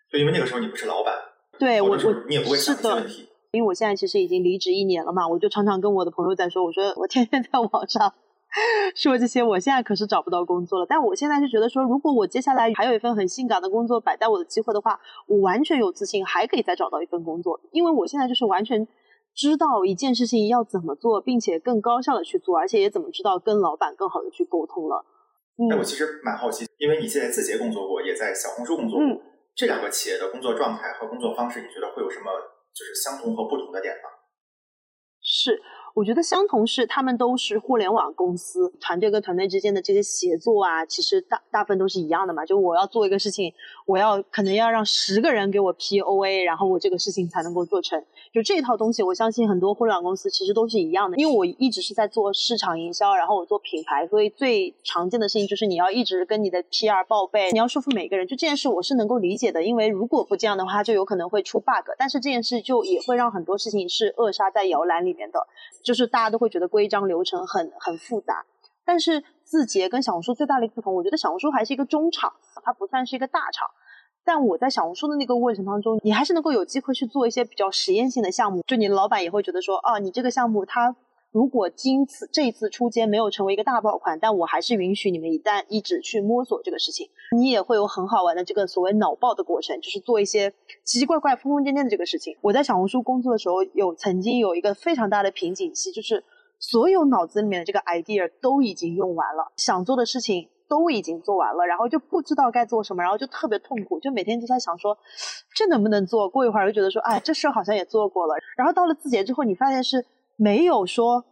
就因为那个时候你不是老板，对我我你也不会想这些问题。因为我现在其实已经离职一年了嘛，我就常常跟我的朋友在说，我说我天天在网上 说这些，我现在可是找不到工作了。但我现在就觉得说，如果我接下来还有一份很性感的工作摆在我的机会的话，我完全有自信还可以再找到一份工作，因为我现在就是完全。知道一件事情要怎么做，并且更高效的去做，而且也怎么知道跟老板更好的去沟通了。哎，我其实蛮好奇，因为你现在字节工作过，也在小红书工作过，这两个企业的工作状态和工作方式，你觉得会有什么就是相同和不同的点吧？是。我觉得相同是，他们都是互联网公司，团队跟团队之间的这个协作啊，其实大大部分都是一样的嘛。就我要做一个事情，我要可能要让十个人给我 P O A，然后我这个事情才能够做成。就这套东西，我相信很多互联网公司其实都是一样的。因为我一直是在做市场营销，然后我做品牌，所以最常见的事情就是你要一直跟你的 P R 报备，你要说服每个人。就这件事我是能够理解的，因为如果不这样的话，就有可能会出 bug。但是这件事就也会让很多事情是扼杀在摇篮里面的。就是大家都会觉得规章流程很很复杂，但是字节跟小红书最大的不同，我觉得小红书还是一个中厂，它不算是一个大厂。但我在小红书的那个过程当中，你还是能够有机会去做一些比较实验性的项目，就你的老板也会觉得说，啊，你这个项目它。如果今次这一次出街没有成为一个大爆款，但我还是允许你们一旦一直去摸索这个事情，你也会有很好玩的这个所谓脑爆的过程，就是做一些奇奇怪怪、疯疯癫癫的这个事情。我在小红书工作的时候，有曾经有一个非常大的瓶颈期，就是所有脑子里面的这个 idea 都已经用完了，想做的事情都已经做完了，然后就不知道该做什么，然后就特别痛苦，就每天就在想说，这能不能做？过一会儿又觉得说，哎，这事儿好像也做过了。然后到了字节之后，你发现是。没有说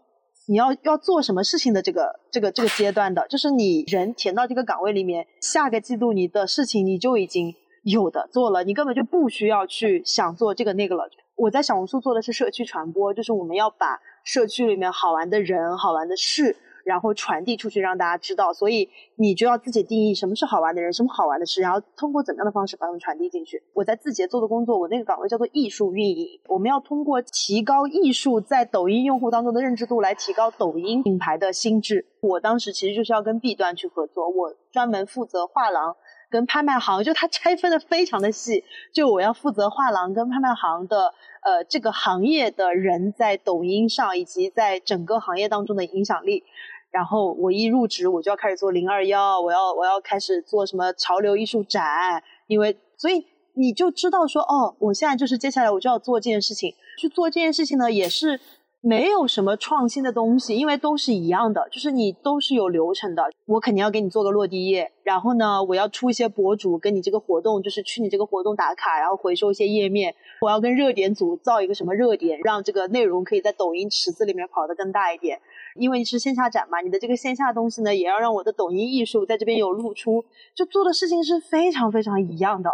你要要做什么事情的这个这个这个阶段的，就是你人填到这个岗位里面，下个季度你的事情你就已经有的做了，你根本就不需要去想做这个那个了。我在小红书做的是社区传播，就是我们要把社区里面好玩的人、好玩的事。然后传递出去，让大家知道，所以你就要自己定义什么是好玩的人，什么好玩的事，然后通过怎么样的方式把他们传递进去。我在字节做的工作，我那个岗位叫做艺术运营，我们要通过提高艺术在抖音用户当中的认知度，来提高抖音品牌的心智。我当时其实就是要跟 B 端去合作，我专门负责画廊跟拍卖行，就它拆分的非常的细，就我要负责画廊跟拍卖行的呃这个行业的人在抖音上以及在整个行业当中的影响力。然后我一入职，我就要开始做零二幺，我要我要开始做什么潮流艺术展，因为所以你就知道说，哦，我现在就是接下来我就要做这件事情，去做这件事情呢，也是没有什么创新的东西，因为都是一样的，就是你都是有流程的。我肯定要给你做个落地页，然后呢，我要出一些博主跟你这个活动，就是去你这个活动打卡，然后回收一些页面。我要跟热点组造一个什么热点，让这个内容可以在抖音池子里面跑得更大一点。因为是线下展嘛，你的这个线下东西呢，也要让我的抖音艺术在这边有露出，就做的事情是非常非常一样的，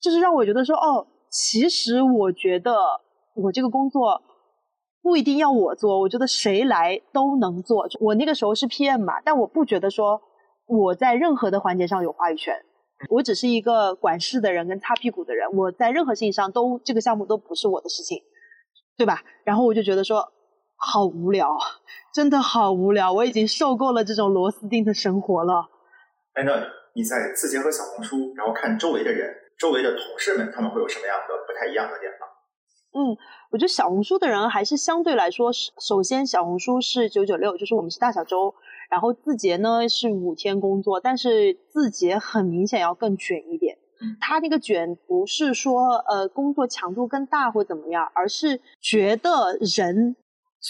就是让我觉得说，哦，其实我觉得我这个工作不一定要我做，我觉得谁来都能做。我那个时候是 PM 嘛，但我不觉得说我在任何的环节上有话语权，我只是一个管事的人跟擦屁股的人，我在任何事情上都这个项目都不是我的事情，对吧？然后我就觉得说。好无聊，真的好无聊，我已经受够了这种螺丝钉的生活了。哎，那你在字节和小红书，然后看周围的人，周围的同事们，他们会有什么样的不太一样的点吗？嗯，我觉得小红书的人还是相对来说，首先小红书是九九六，就是我们是大小周，然后字节呢是五天工作，但是字节很明显要更卷一点。他那个卷不是说呃工作强度更大或怎么样，而是觉得人。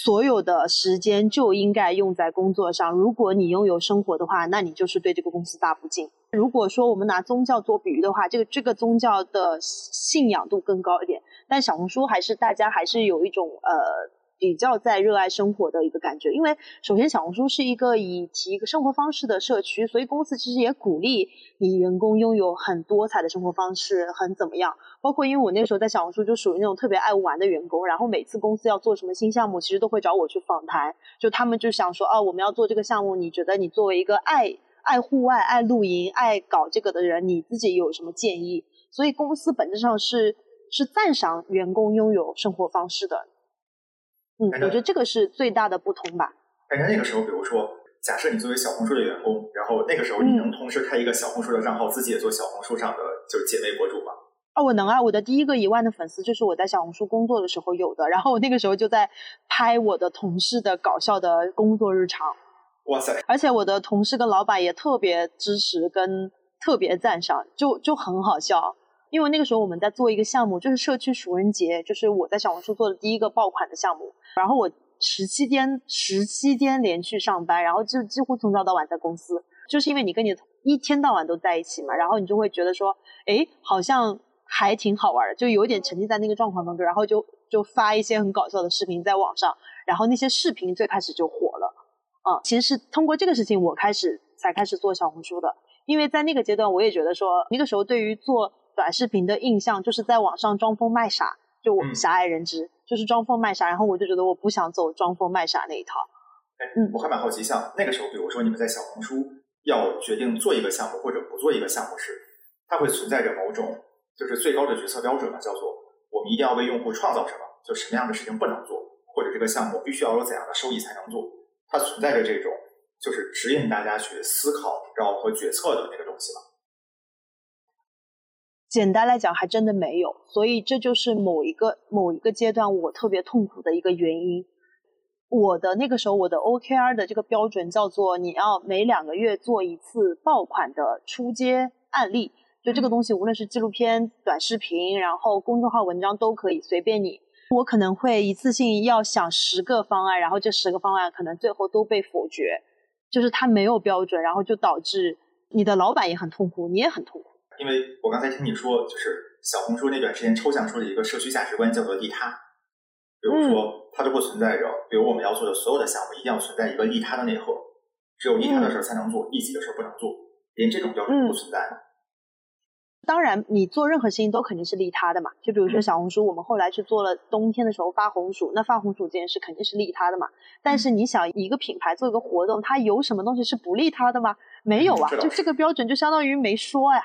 所有的时间就应该用在工作上。如果你拥有生活的话，那你就是对这个公司大不敬。如果说我们拿宗教做比喻的话，这个这个宗教的信仰度更高一点，但小红书还是大家还是有一种呃比较在热爱生活的一个感觉。因为首先小红书是一个以提一个生活方式的社区，所以公司其实也鼓励你员工拥有很多彩的生活方式，很怎么样。包括因为我那时候在小红书就属于那种特别爱玩的员工，然后每次公司要做什么新项目，其实都会找我去访谈，就他们就想说啊，我们要做这个项目，你觉得你作为一个爱。爱户外、爱露营、爱搞这个的人，你自己有什么建议？所以公司本质上是是赞赏员工拥有生活方式的。嗯，我觉得这个是最大的不同吧。但是那个时候，比如说，假设你作为小红书的员工，然后那个时候你能同时开一个小红书的账号，自己也做小红书上的就是姐妹博主吗？啊，我能啊！我的第一个一万的粉丝就是我在小红书工作的时候有的，然后我那个时候就在拍我的同事的搞笑的工作日常。哇塞！而且我的同事跟老板也特别支持，跟特别赞赏，就就很好笑。因为那个时候我们在做一个项目，就是社区熟人节，就是我在小红书做的第一个爆款的项目。然后我十七天十七天连续上班，然后就几乎从早到晚在公司，就是因为你跟你一天到晚都在一起嘛，然后你就会觉得说，哎，好像还挺好玩的，就有点沉浸在那个状况当中，然后就就发一些很搞笑的视频在网上，然后那些视频最开始就火了。啊，其实是通过这个事情，我开始才开始做小红书的。因为在那个阶段，我也觉得说，那个时候对于做短视频的印象，就是在网上装疯卖傻，就我狭隘认知，就是装疯卖傻。然后我就觉得我不想走装疯卖傻那一套。嗯，我还蛮好奇，像那个时候，比如说你们在小红书要决定做一个项目或者不做一个项目时，它会存在着某种就是最高的决策标准嘛，叫做我们一定要为用户创造什么，就什么样的事情不能做，或者这个项目必须要有怎样的收益才能做。它存在着这种，就是指引大家去思考，然后和决策的那个东西吗？简单来讲，还真的没有。所以这就是某一个某一个阶段我特别痛苦的一个原因。我的那个时候，我的 OKR 的这个标准叫做你要每两个月做一次爆款的出街案例。就这个东西，无论是纪录片、短视频，然后公众号文章都可以，随便你。我可能会一次性要想十个方案，然后这十个方案可能最后都被否决，就是它没有标准，然后就导致你的老板也很痛苦，你也很痛苦。因为我刚才听你说，就是小红书那段时间抽象出了一个社区价值观，叫做利他。比如说，它就不存在着，比如我们要做的所有的项目一定要存在一个利他的内核，只有利他的事儿才能做，利己的事儿不能做，连这种标准都不存在吗？当然，你做任何事情都肯定是利他的嘛。就比如说小红书，我们后来去做了冬天的时候发红薯，那发红薯这件事肯定是利他的嘛。但是你想一个品牌做一个活动，它有什么东西是不利他的吗？没有啊，就这个标准就相当于没说呀，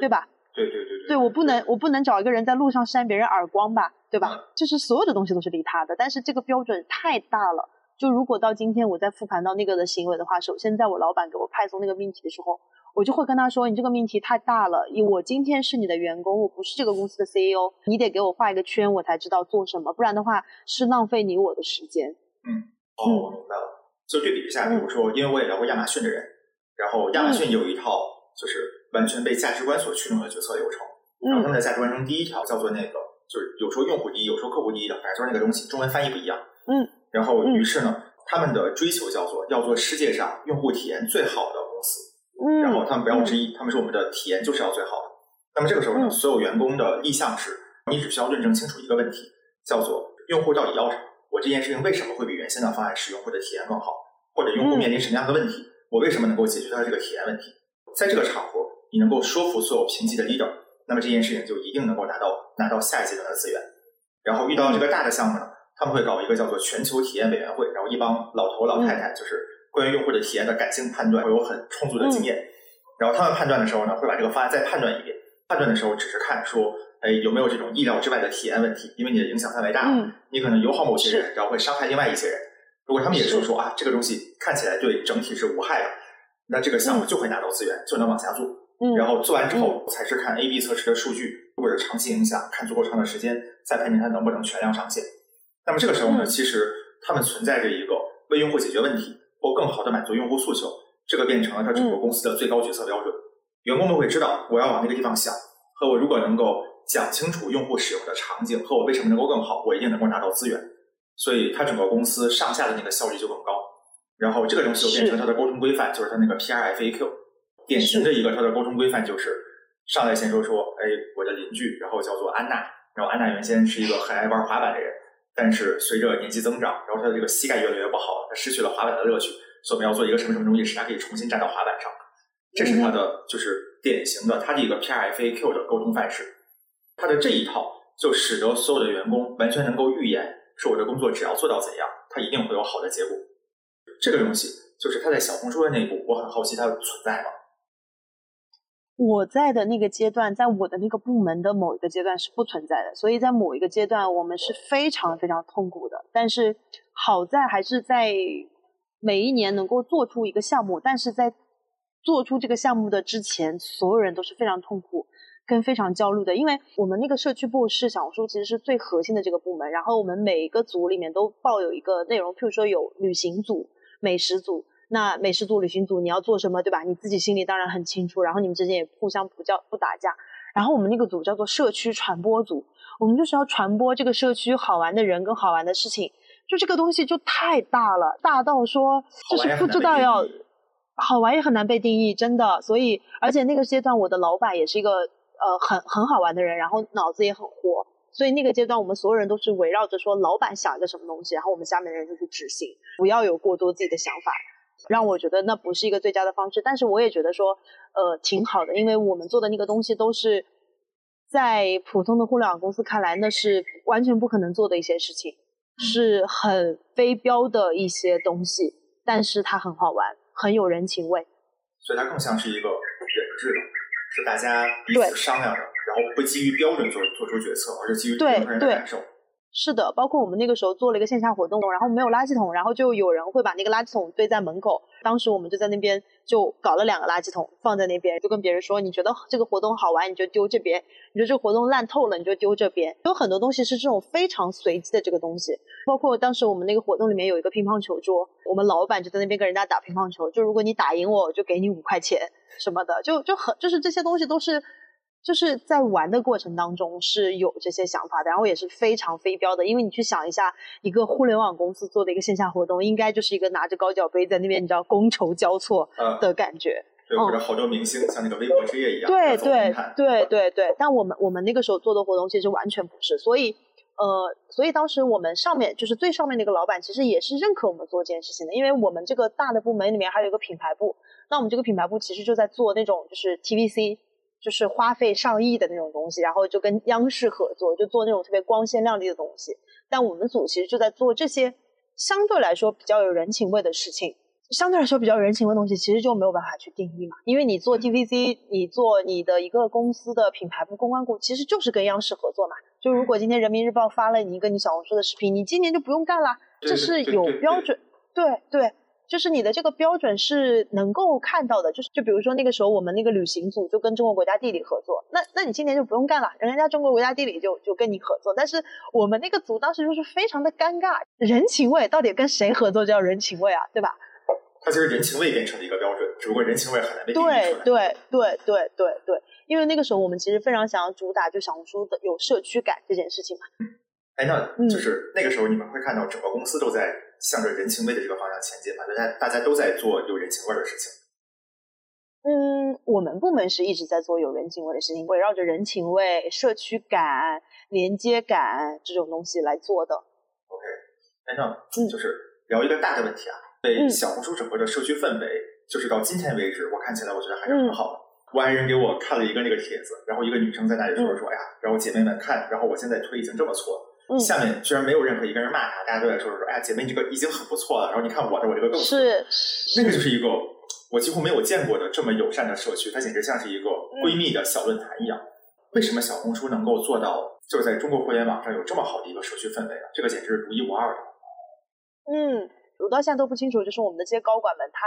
对吧？对对对对。对我不能，我不能找一个人在路上扇别人耳光吧，对吧？就是所有的东西都是利他的，但是这个标准太大了。就如果到今天我再复盘到那个的行为的话，首先在我老板给我派送那个命题的时候。我就会跟他说：“你这个命题太大了，我今天是你的员工，我不是这个公司的 CEO，你得给我画一个圈，我才知道做什么，不然的话是浪费你我的时间。”嗯，哦，我明白了。就对比一下，比如说，因为我也聊过亚马逊的人，然后亚马逊有一套就是完全被价值观所驱动的决策流程，然后他们的价值观中第一条叫做那个，就是有说用户第一，有说客户第一的，反正就是那个东西，中文翻译不一样。嗯，然后于是呢，他们的追求叫做要做世界上用户体验最好的公司。嗯然后他们不要之一，他们说我们的体验就是要最好的。那么这个时候呢，所有员工的意向是，你只需要论证清楚一个问题，叫做用户到底要什么？我这件事情为什么会比原先的方案使用户的体验更好？或者用户面临什么样的问题？我为什么能够解决他这个体验问题？在这个场合，你能够说服所有评级的 leader，那么这件事情就一定能够拿到拿到下一阶段的资源。然后遇到这个大的项目呢，他们会搞一个叫做全球体验委员会，然后一帮老头老太太就是。关于用户的体验的感性判断会有很充足的经验，然后他们判断的时候呢，会把这个方案再判断一遍。判断的时候只是看说，哎，有没有这种意料之外的体验问题？因为你的影响范围大，你可能友好某些人，然后会伤害另外一些人。如果他们也说说啊，这个东西看起来对整体是无害的，那这个项目就会拿到资源，就能往下做。然后做完之后，才是看 A/B 测试的数据或者长期影响，看足够长的时间，再判定它能不能全量上线。那么这个时候呢，其实他们存在着一个为用户解决问题。或更好的满足用户诉求，这个变成了他整个公司的最高决策标准。员工们会知道，我要往那个地方想，和我如果能够讲清楚用户使用的场景和我为什么能够更好，我一定能够拿到资源。所以，他整个公司上下的那个效率就更高。然后，这个东西就变成他的沟通规范，就是他那个 P R F A Q。典型的一个它的沟通规范就是上来先说说，哎，我的邻居，然后叫做安娜，然后安娜原先是一个很爱玩滑板的人，但是随着年纪增长，然后她的这个膝盖越来越不好，她失去了滑板的乐趣，所以我们要做一个什么什么东西，使她可以重新站到滑板上。这是它的就是典型的它的一个 P R F A Q 的沟通范式。它的这一套就使得所有的员工完全能够预言，说我的工作只要做到怎样，它一定会有好的结果。这个东西就是它在小红书的内部，我很好奇它存在吗？我在的那个阶段，在我的那个部门的某一个阶段是不存在的，所以在某一个阶段我们是非常非常痛苦的。但是好在还是在每一年能够做出一个项目，但是在做出这个项目的之前，所有人都是非常痛苦跟非常焦虑的，因为我们那个社区部是小红书其实是最核心的这个部门，然后我们每一个组里面都报有一个内容，譬如说有旅行组、美食组。那美食组、旅行组你要做什么，对吧？你自己心里当然很清楚，然后你们之间也互相不叫不打架。然后我们那个组叫做社区传播组，我们就是要传播这个社区好玩的人跟好玩的事情。就这个东西就太大了，大到说就是不知道要好玩也很难被定义，真的。所以而且那个阶段我的老板也是一个呃很很好玩的人，然后脑子也很活，所以那个阶段我们所有人都是围绕着说老板想一个什么东西，然后我们下面的人就去执行，不要有过多自己的想法。让我觉得那不是一个最佳的方式，但是我也觉得说，呃，挺好的，因为我们做的那个东西都是在普通的互联网公司看来那是完全不可能做的一些事情，是很非标的一些东西，但是它很好玩，很有人情味，所以它更像是一个人质的，是大家彼此商量的，然后不基于标准做做出决策，而是基于每个人的感受。是的，包括我们那个时候做了一个线下活动，然后没有垃圾桶，然后就有人会把那个垃圾桶堆在门口。当时我们就在那边就搞了两个垃圾桶放在那边，就跟别人说：你觉得这个活动好玩，你就丢这边；你觉得这个活动烂透了，你就丢这边。有很多东西是这种非常随机的这个东西，包括当时我们那个活动里面有一个乒乓球桌，我们老板就在那边跟人家打乒乓球，就如果你打赢我，就给你五块钱什么的，就就很就是这些东西都是。就是在玩的过程当中是有这些想法的，然后也是非常非标的。因为你去想一下，一个互联网公司做的一个线下活动，应该就是一个拿着高脚杯在那边，你知道觥筹交错的感觉。对，或者好多明星像那个微博之夜一样。对对对对对。但我们我们那个时候做的活动其实完全不是，所以呃，所以当时我们上面就是最上面那个老板，其实也是认可我们做这件事情的，因为我们这个大的部门里面还有一个品牌部，那我们这个品牌部其实就在做那种就是 TVC。就是花费上亿的那种东西，然后就跟央视合作，就做那种特别光鲜亮丽的东西。但我们组其实就在做这些相对来说比较有人情味的事情。相对来说比较人情味的东西，其实就没有办法去定义嘛。因为你做 TVC，你做你的一个公司的品牌部、公关部，其实就是跟央视合作嘛。就如果今天人民日报发了你一个你小红书的视频，你今年就不用干了，这是有标准。对对。就是你的这个标准是能够看到的，就是就比如说那个时候我们那个旅行组就跟中国国家地理合作，那那你今年就不用干了，人家中国国家地理就就跟你合作，但是我们那个组当时就是非常的尴尬，人情味到底跟谁合作叫人情味啊，对吧？它就是人情味变成了一个标准，只不过人情味很难被定义出来。对对对对对对，因为那个时候我们其实非常想要主打就小红书的有社区感这件事情嘛。哎，那就是那个时候你们会看到整个公司都在。向着人情味的这个方向前进嘛，大家大家都在做有人情味的事情。嗯，我们部门是一直在做有人情味的事情，围绕着人情味、社区感、连接感这种东西来做的。OK，那嗯，就是聊一个大的问题啊，对小红书整个的社区氛围，就是到今天为止，我看起来我觉得还是很好的。我爱人给我看了一个那个帖子，然后一个女生在那里说说，哎呀，然后姐妹们看，然后我现在腿已经这么错。下面居然没有任何一个人骂他，大家都在说说说，哎呀，姐妹，你这个已经很不错了。然后你看我的，我这个更是，那个就是一个我几乎没有见过的这么友善的社区，它简直像是一个闺蜜的小论坛一样。为什么小红书能够做到，就是在中国互联网上有这么好的一个社区氛围呢？这个简直是独一无二的。嗯，我到现在都不清楚，就是我们的这些高管们，他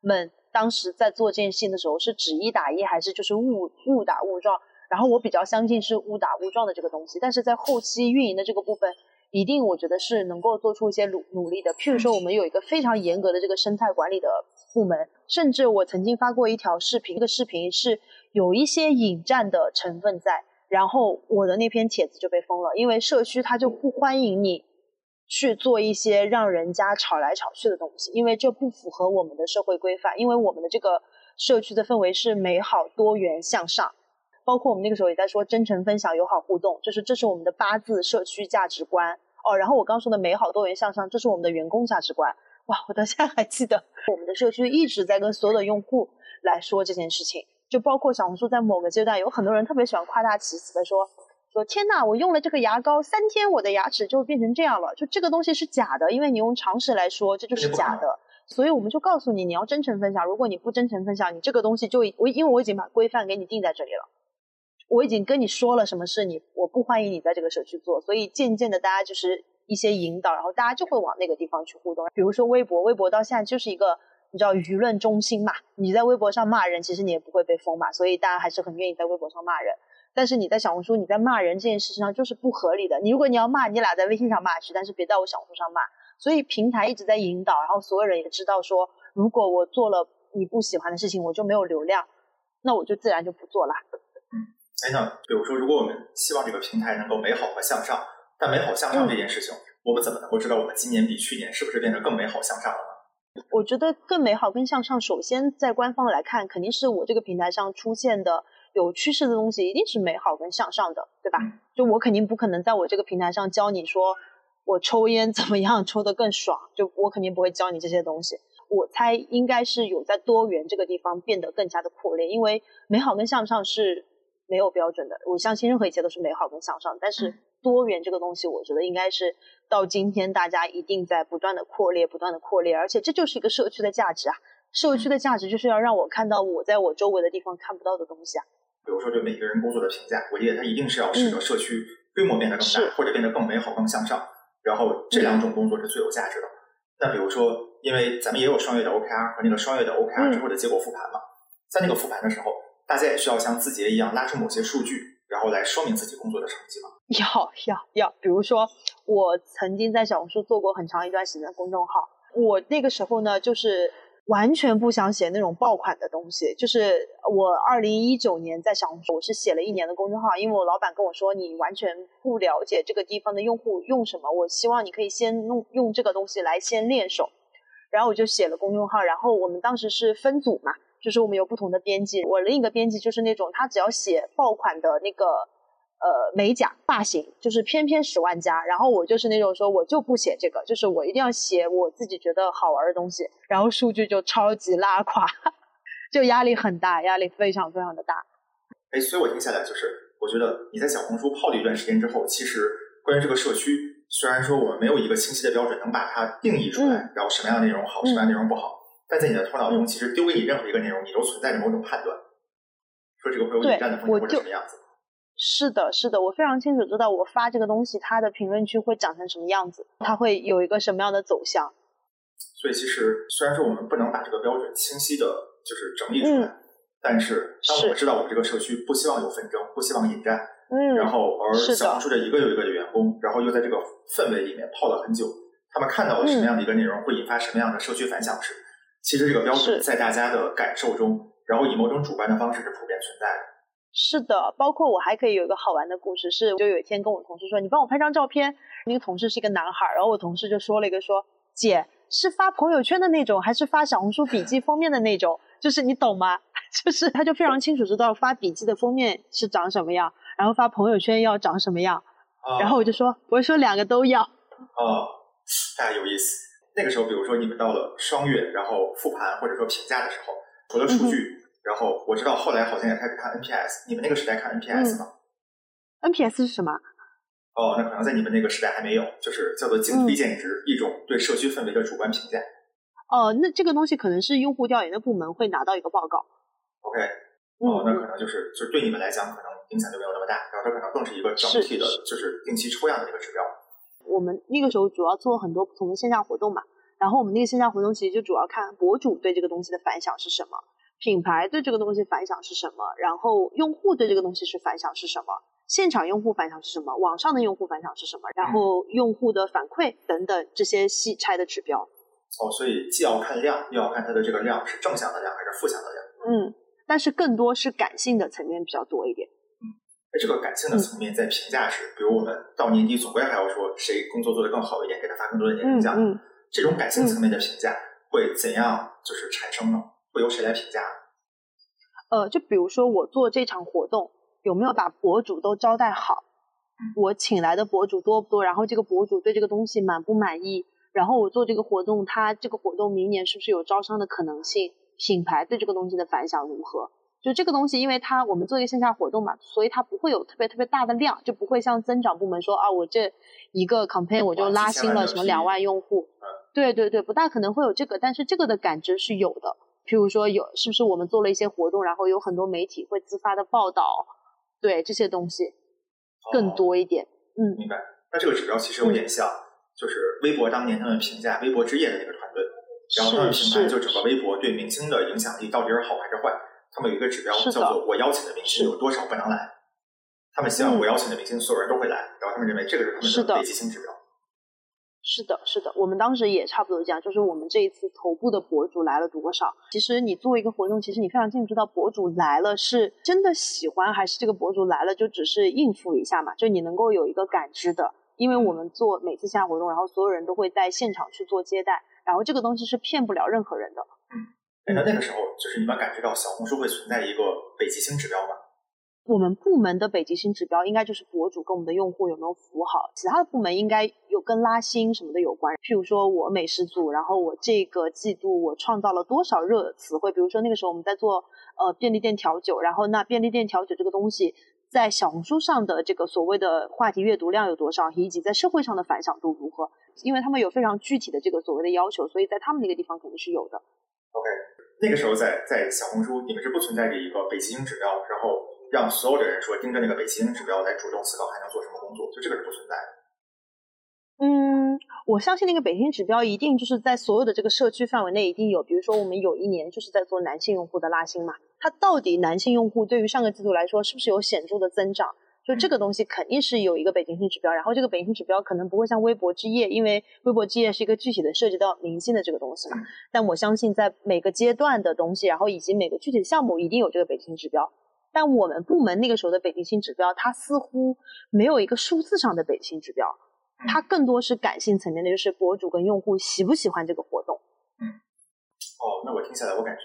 们当时在做这件事情的时候，是指一打一，还是就是误误打误撞？然后我比较相信是误打误撞的这个东西，但是在后期运营的这个部分，一定我觉得是能够做出一些努努力的。譬如说，我们有一个非常严格的这个生态管理的部门，甚至我曾经发过一条视频，这个视频是有一些引战的成分在，然后我的那篇帖子就被封了，因为社区它就不欢迎你去做一些让人家吵来吵去的东西，因为这不符合我们的社会规范，因为我们的这个。社区的氛围是美好、多元、向上。包括我们那个时候也在说真诚分享、友好互动，就是这是我们的八字社区价值观哦。然后我刚说的美好、多元、向上，这是我们的员工价值观。哇，我到现在还记得，我们的社区一直在跟所有的用户来说这件事情，就包括小红书在某个阶段，有很多人特别喜欢夸大其词的说说天呐，我用了这个牙膏三天，我的牙齿就变成这样了，就这个东西是假的，因为你用常识来说，这就是假的。所以我们就告诉你，你要真诚分享。如果你不真诚分享，你这个东西就我因为我已经把规范给你定在这里了。我已经跟你说了什么事你，我不欢迎你在这个社区做，所以渐渐的大家就是一些引导，然后大家就会往那个地方去互动。比如说微博，微博到现在就是一个你知道舆论中心嘛，你在微博上骂人，其实你也不会被封嘛，所以大家还是很愿意在微博上骂人。但是你在小红书，你在骂人这件事情上就是不合理的。你如果你要骂，你俩在微信上骂去，但是别在我小红书上骂。所以平台一直在引导，然后所有人也知道说，如果我做了你不喜欢的事情，我就没有流量，那我就自然就不做了。哎，那比如说，如果我们希望这个平台能够美好和向上，但美好向上这件事情，我们怎么能够知道我们今年比去年是不是变得更美好向上了呢？我觉得更美好、更向上，首先在官方来看，肯定是我这个平台上出现的有趋势的东西，一定是美好跟向上的，对吧？就我肯定不可能在我这个平台上教你说我抽烟怎么样抽得更爽，就我肯定不会教你这些东西。我猜应该是有在多元这个地方变得更加的扩裂，因为美好跟向上是。没有标准的，我相信任何一切都是美好跟向上。但是多元这个东西，我觉得应该是到今天大家一定在不断的扩列，不断的扩列。而且这就是一个社区的价值啊！社区的价值就是要让我看到我在我周围的地方看不到的东西啊。比如说对每个人工作的评价，我觉得它一定是要使得社区规模变得更大，或者变得更美好、更向上。然后这两种工作是最有价值的。那比如说，因为咱们也有双月的 OKR 和那个双月的 OKR 之后的结果复盘嘛，在那个复盘的时候。大家也需要像字节一样拉出某些数据，然后来说明自己工作的成绩吗？要要要，比如说我曾经在小红书做过很长一段时间的公众号，我那个时候呢，就是完全不想写那种爆款的东西。就是我二零一九年在小红书，我是写了一年的公众号，因为我老板跟我说，你完全不了解这个地方的用户用什么，我希望你可以先弄用这个东西来先练手。然后我就写了公众号，然后我们当时是分组嘛。就是我们有不同的编辑，我另一个编辑就是那种他只要写爆款的那个呃美甲发型，就是偏偏十万加。然后我就是那种说我就不写这个，就是我一定要写我自己觉得好玩的东西，然后数据就超级拉垮，就压力很大，压力非常非常的大。哎，所以我听下来就是，我觉得你在小红书泡了一段时间之后，其实关于这个社区，虽然说我们没有一个清晰的标准能把它定义出来，然后什么样的内容好，什么样的内容不好。但在你的头脑中，其实丢给你任何一个内容，你都存在着某种判断，说这个会有引战的风险或者什么样子。是的，是的，我非常清楚知道我发这个东西，它的评论区会长成什么样子，它会有一个什么样的走向。所以，其实虽然说我们不能把这个标准清晰的，就是整理出来，但是当我们知道我们这个社区不希望有纷争，不希望引战，嗯，然后而小红书的一个又一个的员工，然后又在这个氛围里面泡了很久，他们看到了什么样的一个内容，会引发什么样的社区反响时。其实这个标准在大家的感受中，然后以某种主观的方式是普遍存在的。是的，包括我还可以有一个好玩的故事，是就有一天跟我同事说：“你帮我拍张照片。”那个同事是一个男孩，然后我同事就说了一个说：“姐是发朋友圈的那种，还是发小红书笔记封面的那种？就是你懂吗？就是他就非常清楚知道发笔记的封面是长什么样，然后发朋友圈要长什么样。然后我就说，我说两个都要。哦，太有意思。那个时候，比如说你们到了双月，然后复盘或者说评价的时候，除了数据，然后我知道后来好像也开始看 NPS。你们那个时代看 NPS 吗？NPS 是什么？哦，那可能在你们那个时代还没有，就是叫做净推荐值，一种对社区氛围的主观评价。哦，那这个东西可能是用户调研的部门会拿到一个报告。OK，哦，那可能就是就是对你们来讲，可能影响就没有那么大，然后它可能更是一个整体的，就是定期抽样的一个指标。我们那个时候主要做很多不同的线下活动嘛，然后我们那个线下活动其实就主要看博主对这个东西的反响是什么，品牌对这个东西反响是什么，然后用户对这个东西是反响是什么，现场用户反响是什么，网上的用户反响是什么，然后用户的反馈等等这些细拆的指标。哦，所以既要看量，又要看它的这个量是正向的量还是负向的量。嗯，但是更多是感性的层面比较多一点。这个感性的层面，在评价时，比如我们到年底总归还要说谁工作做得更好一点，给他发更多的年终奖。这种感性层面的评价会怎样就是产生呢？会由谁来评价？呃，就比如说我做这场活动，有没有把博主都招待好？我请来的博主多不多？然后这个博主对这个东西满不满意？然后我做这个活动，他这个活动明年是不是有招商的可能性？品牌对这个东西的反响如何？就这个东西，因为它我们做一个线下活动嘛，所以它不会有特别特别大的量，就不会像增长部门说啊，我这一个 campaign 我就拉新了什么两万用户。对对对，不大可能会有这个，但是这个的感知是有的。譬如说有是不是我们做了一些活动，然后有很多媒体会自发的报道，对这些东西更多一点。嗯，明白。那这个指标其实有点像，就是微博当年他们评价微博之夜的那个团队，然后他们评判就整个微博对明星的影响力到底是好还是坏。他们有一个指标叫做“我邀请的明星有多少不能来”，他们希望我邀请的明星所有人都会来，然后他们认为这个是他们的累积性指标。是的，是的，我们当时也差不多这样，就是我们这一次头部的博主来了多少？其实你做一个活动，其实你非常清楚知道博主来了是真的喜欢，还是这个博主来了就只是应付一下嘛？就你能够有一个感知的，因为我们做每次线下活动，然后所有人都会在现场去做接待，然后这个东西是骗不了任何人的。嗯。那那个时候，就是你们感觉到小红书会存在一个北极星指标吗？我们部门的北极星指标应该就是博主跟我们的用户有没有服务好，其他的部门应该有跟拉新什么的有关。譬如说我美食组，然后我这个季度我创造了多少热词汇？比如说那个时候我们在做呃便利店调酒，然后那便利店调酒这个东西在小红书上的这个所谓的话题阅读量有多少，以及在社会上的反响度如何？因为他们有非常具体的这个所谓的要求，所以在他们那个地方肯定是有的。OK。那个时候在在小红书，你们是不存在着一个北极星指标，然后让所有的人说盯着那个北极星指标来主动思考还能做什么工作，就这个是不存在的。嗯，我相信那个北极星指标一定就是在所有的这个社区范围内一定有，比如说我们有一年就是在做男性用户的拉新嘛，它到底男性用户对于上个季度来说是不是有显著的增长？就这个东西肯定是有一个北极星指标，然后这个北极星指标可能不会像微博之夜，因为微博之夜是一个具体的涉及到明星的这个东西嘛。但我相信在每个阶段的东西，然后以及每个具体的项目，一定有这个北极星指标。但我们部门那个时候的北极星指标，它似乎没有一个数字上的北极星指标，它更多是感性层面的，就是博主跟用户喜不喜欢这个活动。嗯，哦，那我听下来，我感觉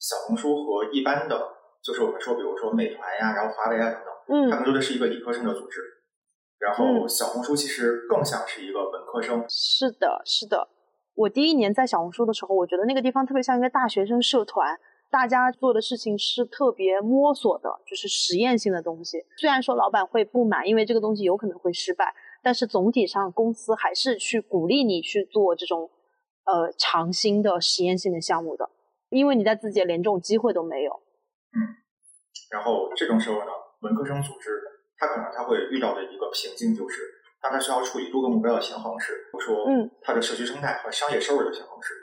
小红书和一般的，就是我们说，比如说美团呀，然后华为啊等等。嗯，他更多的是一个理科生的组织，然后小红书其实更像是一个本科生。是的，是的。我第一年在小红书的时候，我觉得那个地方特别像一个大学生社团，大家做的事情是特别摸索的，就是实验性的东西。虽然说老板会不满，因为这个东西有可能会失败，但是总体上公司还是去鼓励你去做这种呃长新的实验性的项目的，因为你在自己连这种机会都没有。嗯，然后这种时候呢？文科生组织，他可能他会遇到的一个瓶颈就是，当他需要处理多个目标的平衡时，比如说，嗯，他的社区生态和商业收入的平衡时，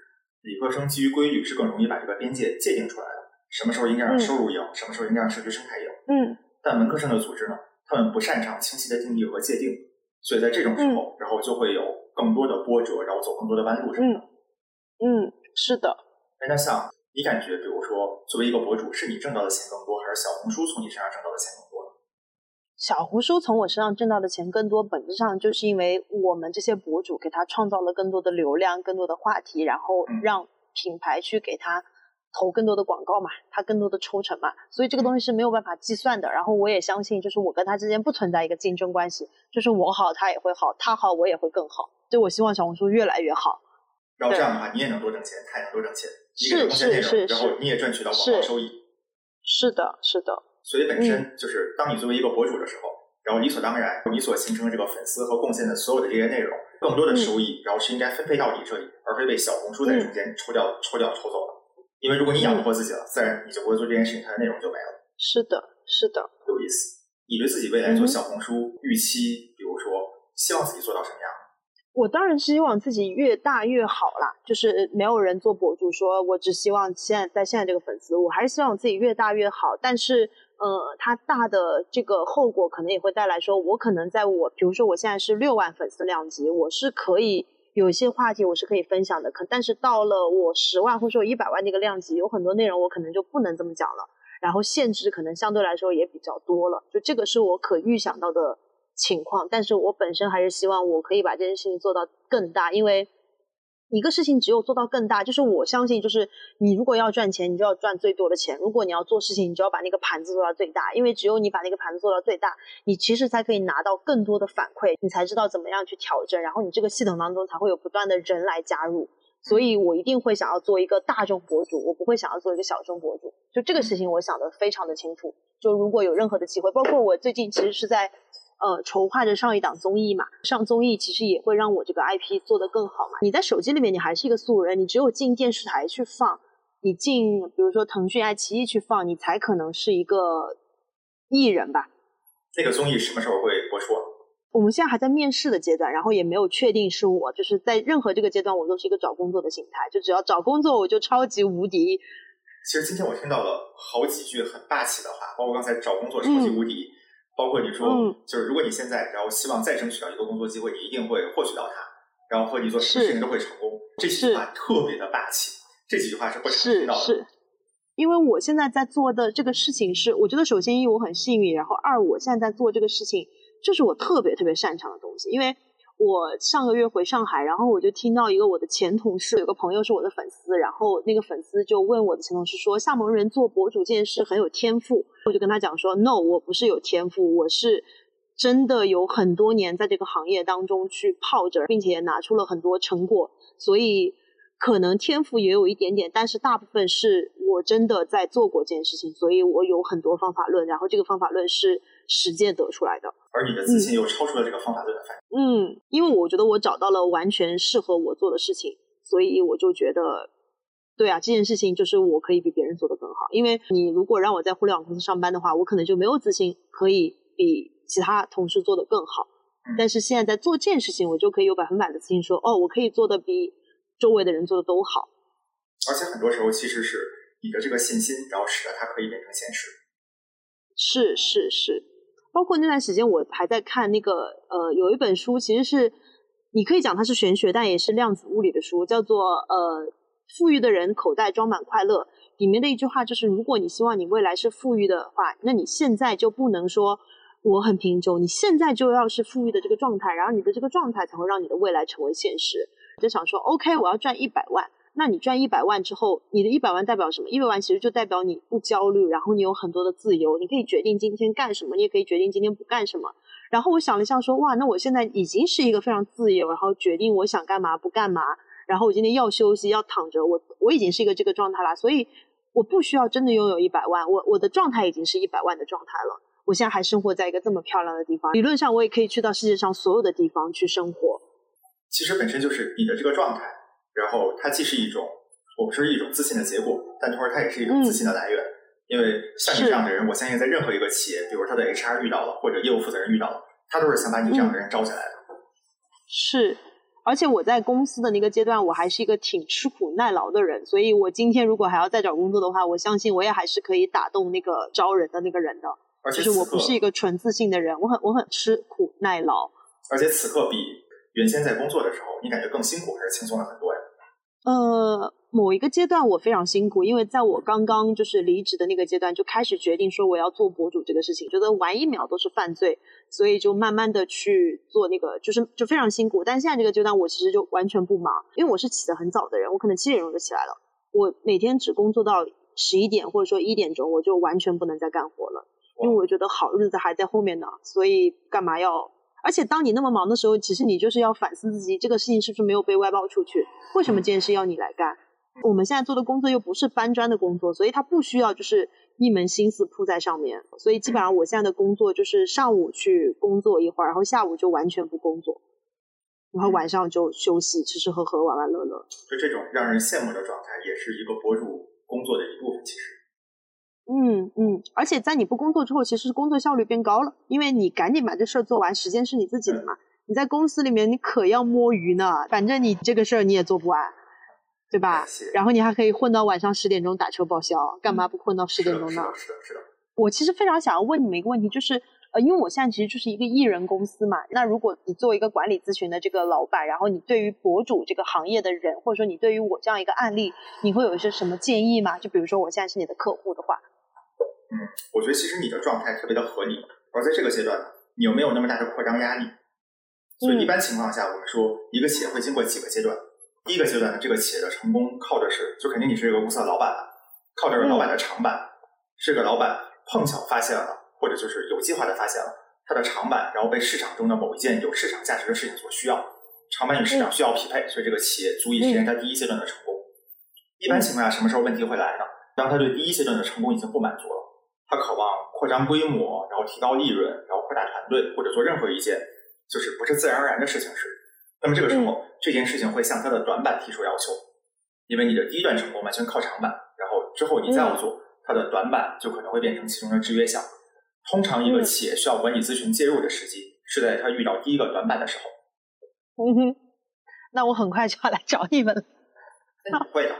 理科生基于规律是更容易把这个边界界定出来的。什么时候应该让收入赢，什么时候应该让社区生态赢。嗯。但文科生的组织呢，他们不擅长清晰的定义和界定，所以在这种时候，然后就会有更多的波折，然后走更多的弯路，是的？嗯，是的。那像你感觉，比如说，作为一个博主，是你挣到的钱更多，还是小红书从你身上挣到的钱更多？小红书从我身上挣到的钱更多，本质上就是因为我们这些博主给他创造了更多的流量、更多的话题，然后让品牌去给他投更多的广告嘛，他更多的抽成嘛，所以这个东西是没有办法计算的。然后我也相信，就是我跟他之间不存在一个竞争关系，就是我好他也会好，他好我也会更好。就我希望小红书越来越好。然后这样的话，你也能多挣钱，他也能多挣钱，是是是，然后你也赚取到广告收益。是的，是的。所以本身就是，当你作为一个博主的时候，然后理所当然，你所形成的这个粉丝和贡献的所有的这些内容，更多的收益，然后是应该分配到你这里，而非被小红书在中间抽掉、抽掉、抽走了。因为如果你养不活自己了，自然你就不会做这件事情，它的内容就没了。是的，是的，有意思。你对自己未来做小红书预期，比如说，希望自己做到什么样？我当然是希望自己越大越好啦，就是没有人做博主说我只希望现在在现在这个粉丝，我还是希望自己越大越好，但是。呃，它大的这个后果可能也会带来说，我可能在我，比如说我现在是六万粉丝量级，我是可以有一些话题我是可以分享的，可但是到了我十万或者说一百万那个量级，有很多内容我可能就不能这么讲了，然后限制可能相对来说也比较多了，就这个是我可预想到的情况，但是我本身还是希望我可以把这件事情做到更大，因为一个事情只有做到更大，就是我相信，就是你如果要赚钱，你就要赚最多的钱；如果你要做事情，你就要把那个盘子做到最大，因为只有你把那个盘子做到最大，你其实才可以拿到更多的反馈，你才知道怎么样去调整，然后你这个系统当中才会有不断的人来加入。所以我一定会想要做一个大众博主，我不会想要做一个小众博主。就这个事情，我想的非常的清楚。就如果有任何的机会，包括我最近其实是在。呃，筹划着上一档综艺嘛，上综艺其实也会让我这个 IP 做得更好嘛。你在手机里面，你还是一个素人，你只有进电视台去放，你进比如说腾讯、爱奇艺去放，你才可能是一个艺人吧。那个综艺什么时候会播出？啊我们现在还在面试的阶段，然后也没有确定是我，就是在任何这个阶段，我都是一个找工作的心态，就只要找工作，我就超级无敌。其实今天我听到了好几句很霸气的话，包括刚才找工作超级无敌。包括你说，就是如果你现在然后希望再争取到一个工作机会，你一定会获取到它，然后和你做什么事情都会成功。这几句话特别的霸气，这几句话是不常听到的。是，因为我现在在做的这个事情是，我觉得首先一我很幸运，然后二我现在在做这个事情，这是我特别特别擅长的东西，因为。我上个月回上海，然后我就听到一个我的前同事，有个朋友是我的粉丝，然后那个粉丝就问我的前同事说：“厦门人做博主这件事很有天赋。”我就跟他讲说：“No，我不是有天赋，我是真的有很多年在这个行业当中去泡着，并且拿出了很多成果，所以可能天赋也有一点点，但是大部分是我真的在做过这件事情，所以我有很多方法论，然后这个方法论是实践得出来的。”而你的自信又超出了这个方法论的范围。嗯，因为我觉得我找到了完全适合我做的事情，所以我就觉得，对啊，这件事情就是我可以比别人做的更好。因为你如果让我在互联网公司上班的话，我可能就没有自信可以比其他同事做的更好。但是现在在做这件事情，我就可以有百分百的自信说，哦，我可以做的比周围的人做的都好。而且很多时候其实是你的这个信心，然后使得它可以变成现实。是是是。包括那段时间，我还在看那个呃，有一本书，其实是你可以讲它是玄学，但也是量子物理的书，叫做呃，富裕的人口袋装满快乐。里面的一句话就是：如果你希望你未来是富裕的话，那你现在就不能说我很贫穷，你现在就要是富裕的这个状态，然后你的这个状态才会让你的未来成为现实。就想说，OK，我要赚一百万。那你赚一百万之后，你的一百万代表什么？一百万其实就代表你不焦虑，然后你有很多的自由，你可以决定今天干什么，你也可以决定今天不干什么。然后我想了一下，说哇，那我现在已经是一个非常自由，然后决定我想干嘛不干嘛，然后我今天要休息要躺着，我我已经是一个这个状态了，所以我不需要真的拥有一百万，我我的状态已经是一百万的状态了。我现在还生活在一个这么漂亮的地方，理论上我也可以去到世界上所有的地方去生活。其实本身就是你的这个状态。然后它既是一种，我们说一种自信的结果，但同时它也是一种自信的来源。因为像你这样的人，我相信在任何一个企业，比如他的 HR 遇到了，或者业务负责人遇到了，他都是想把你这样的人招起来的。是，而且我在公司的那个阶段，我还是一个挺吃苦耐劳的人，所以我今天如果还要再找工作的话，我相信我也还是可以打动那个招人的那个人的。而且我不是一个纯自信的人，我很我很吃苦耐劳。而且此刻比原先在工作的时候，你感觉更辛苦还是轻松了很多呀？呃，某一个阶段我非常辛苦，因为在我刚刚就是离职的那个阶段，就开始决定说我要做博主这个事情，觉得玩一秒都是犯罪，所以就慢慢的去做那个，就是就非常辛苦。但现在这个阶段，我其实就完全不忙，因为我是起得很早的人，我可能七点钟就起来了，我每天只工作到十一点或者说一点钟，我就完全不能再干活了，因为我觉得好日子还在后面呢，所以干嘛要？而且当你那么忙的时候，其实你就是要反思自己，这个事情是不是没有被外包出去？为什么这件事要你来干？我们现在做的工作又不是搬砖的工作，所以他不需要就是一门心思扑在上面。所以基本上我现在的工作就是上午去工作一会儿，然后下午就完全不工作，然后晚上就休息，吃吃喝喝，玩玩乐乐。就这种让人羡慕的状态，也是一个博主工作的一部分，其实。嗯嗯，而且在你不工作之后，其实工作效率变高了，因为你赶紧把这事儿做完，时间是你自己的嘛。你在公司里面，你可要摸鱼呢，反正你这个事儿你也做不完，对吧？然后你还可以混到晚上十点钟打车报销，干嘛不混到十点钟呢？是的，是的。我其实非常想要问你们一个问题，就是呃，因为我现在其实就是一个艺人公司嘛，那如果你作为一个管理咨询的这个老板，然后你对于博主这个行业的人，或者说你对于我这样一个案例，你会有一些什么建议吗？就比如说我现在是你的客户的话。嗯，我觉得其实你的状态特别的合理，而在这个阶段，你又没有那么大的扩张压力，所以一般情况下，我们说一个企业会经过几个阶段。第一个阶段呢，这个企业的成功靠的是，就肯定你是这个公司的老板了，靠着是老板的长板。这个老板碰巧发现了，或者就是有计划的发现了他的长板，然后被市场中的某一件有市场价值的事情所需要，长板与市场需要匹配，所以这个企业足以实现它第一阶段的成功。一般情况下，什么时候问题会来呢？当他对第一阶段的成功已经不满足了，他渴望扩张规模，然后提高利润，然后扩大团队，或者做任何一件就是不是自然而然的事情时，那么这个时候这件事情会向他的短板提出要求，因为你的第一段成功完全靠长板，然后之后你再要做。它的短板就可能会变成其中的制约项。通常一个企业需要管理咨询介入的时机是在它遇到第一个短板的时候。嗯哼，那我很快就要来找你们了。会的。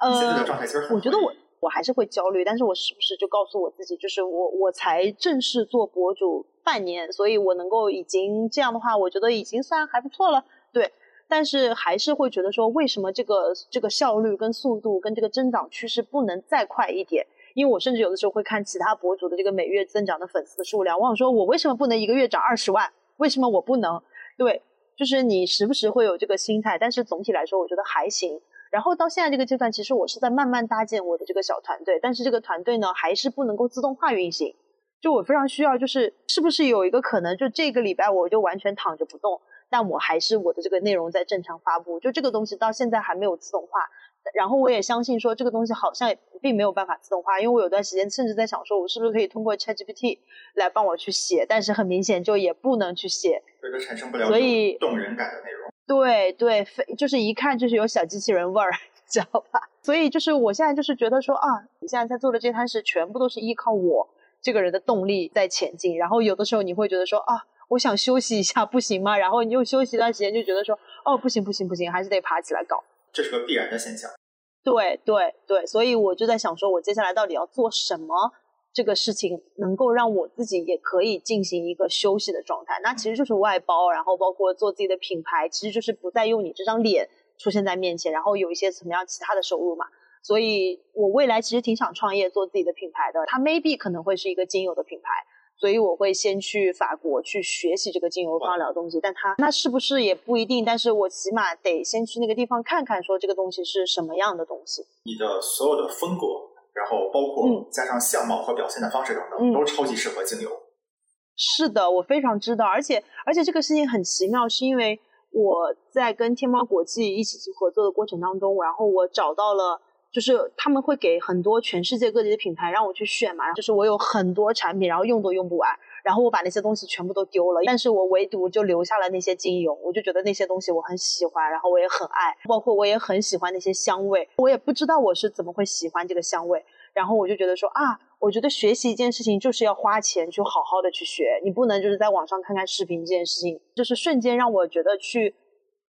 呃，现在的状态其实很。我觉得我我还是会焦虑，但是我是不是就告诉我自己，就是我我才正式做博主半年，所以我能够已经这样的话，我觉得已经算还不错了。对。但是还是会觉得说，为什么这个这个效率跟速度跟这个增长趋势不能再快一点？因为我甚至有的时候会看其他博主的这个每月增长的粉丝的数量，我想说，我为什么不能一个月涨二十万？为什么我不能？对，就是你时不时会有这个心态，但是总体来说，我觉得还行。然后到现在这个阶段，其实我是在慢慢搭建我的这个小团队，但是这个团队呢，还是不能够自动化运行。就我非常需要，就是是不是有一个可能，就这个礼拜我就完全躺着不动。但我还是我的这个内容在正常发布，就这个东西到现在还没有自动化。然后我也相信说这个东西好像也并没有办法自动化，因为我有段时间甚至在想说，我是不是可以通过 ChatGPT 来帮我去写，但是很明显就也不能去写，所以产生不了所以动人感的内容。对对，非就是一看就是有小机器人味儿，知道吧？所以就是我现在就是觉得说啊，你现在在做的这摊事全部都是依靠我这个人的动力在前进，然后有的时候你会觉得说啊。我想休息一下，不行吗？然后你又休息一段时间，就觉得说，哦，不行不行不行，还是得爬起来搞。这是个必然的现象。对对对，所以我就在想，说我接下来到底要做什么，这个事情能够让我自己也可以进行一个休息的状态。那其实就是外包，然后包括做自己的品牌，其实就是不再用你这张脸出现在面前，然后有一些怎么样其他的收入嘛。所以我未来其实挺想创业做自己的品牌的，它 maybe 可能会是一个精油的品牌。所以我会先去法国去学习这个精油芳疗的东西，但它那是不是也不一定？但是我起码得先去那个地方看看，说这个东西是什么样的东西。你的所有的风格，然后包括加上相貌和表现的方式等等，都超级适合精油。是的，我非常知道，而且而且这个事情很奇妙，是因为我在跟天猫国际一起去合作的过程当中，然后我找到了。就是他们会给很多全世界各地的品牌让我去选嘛，就是我有很多产品，然后用都用不完，然后我把那些东西全部都丢了，但是我唯独就留下了那些精油，我就觉得那些东西我很喜欢，然后我也很爱，包括我也很喜欢那些香味，我也不知道我是怎么会喜欢这个香味，然后我就觉得说啊，我觉得学习一件事情就是要花钱去好好的去学，你不能就是在网上看看视频这件事情，就是瞬间让我觉得去。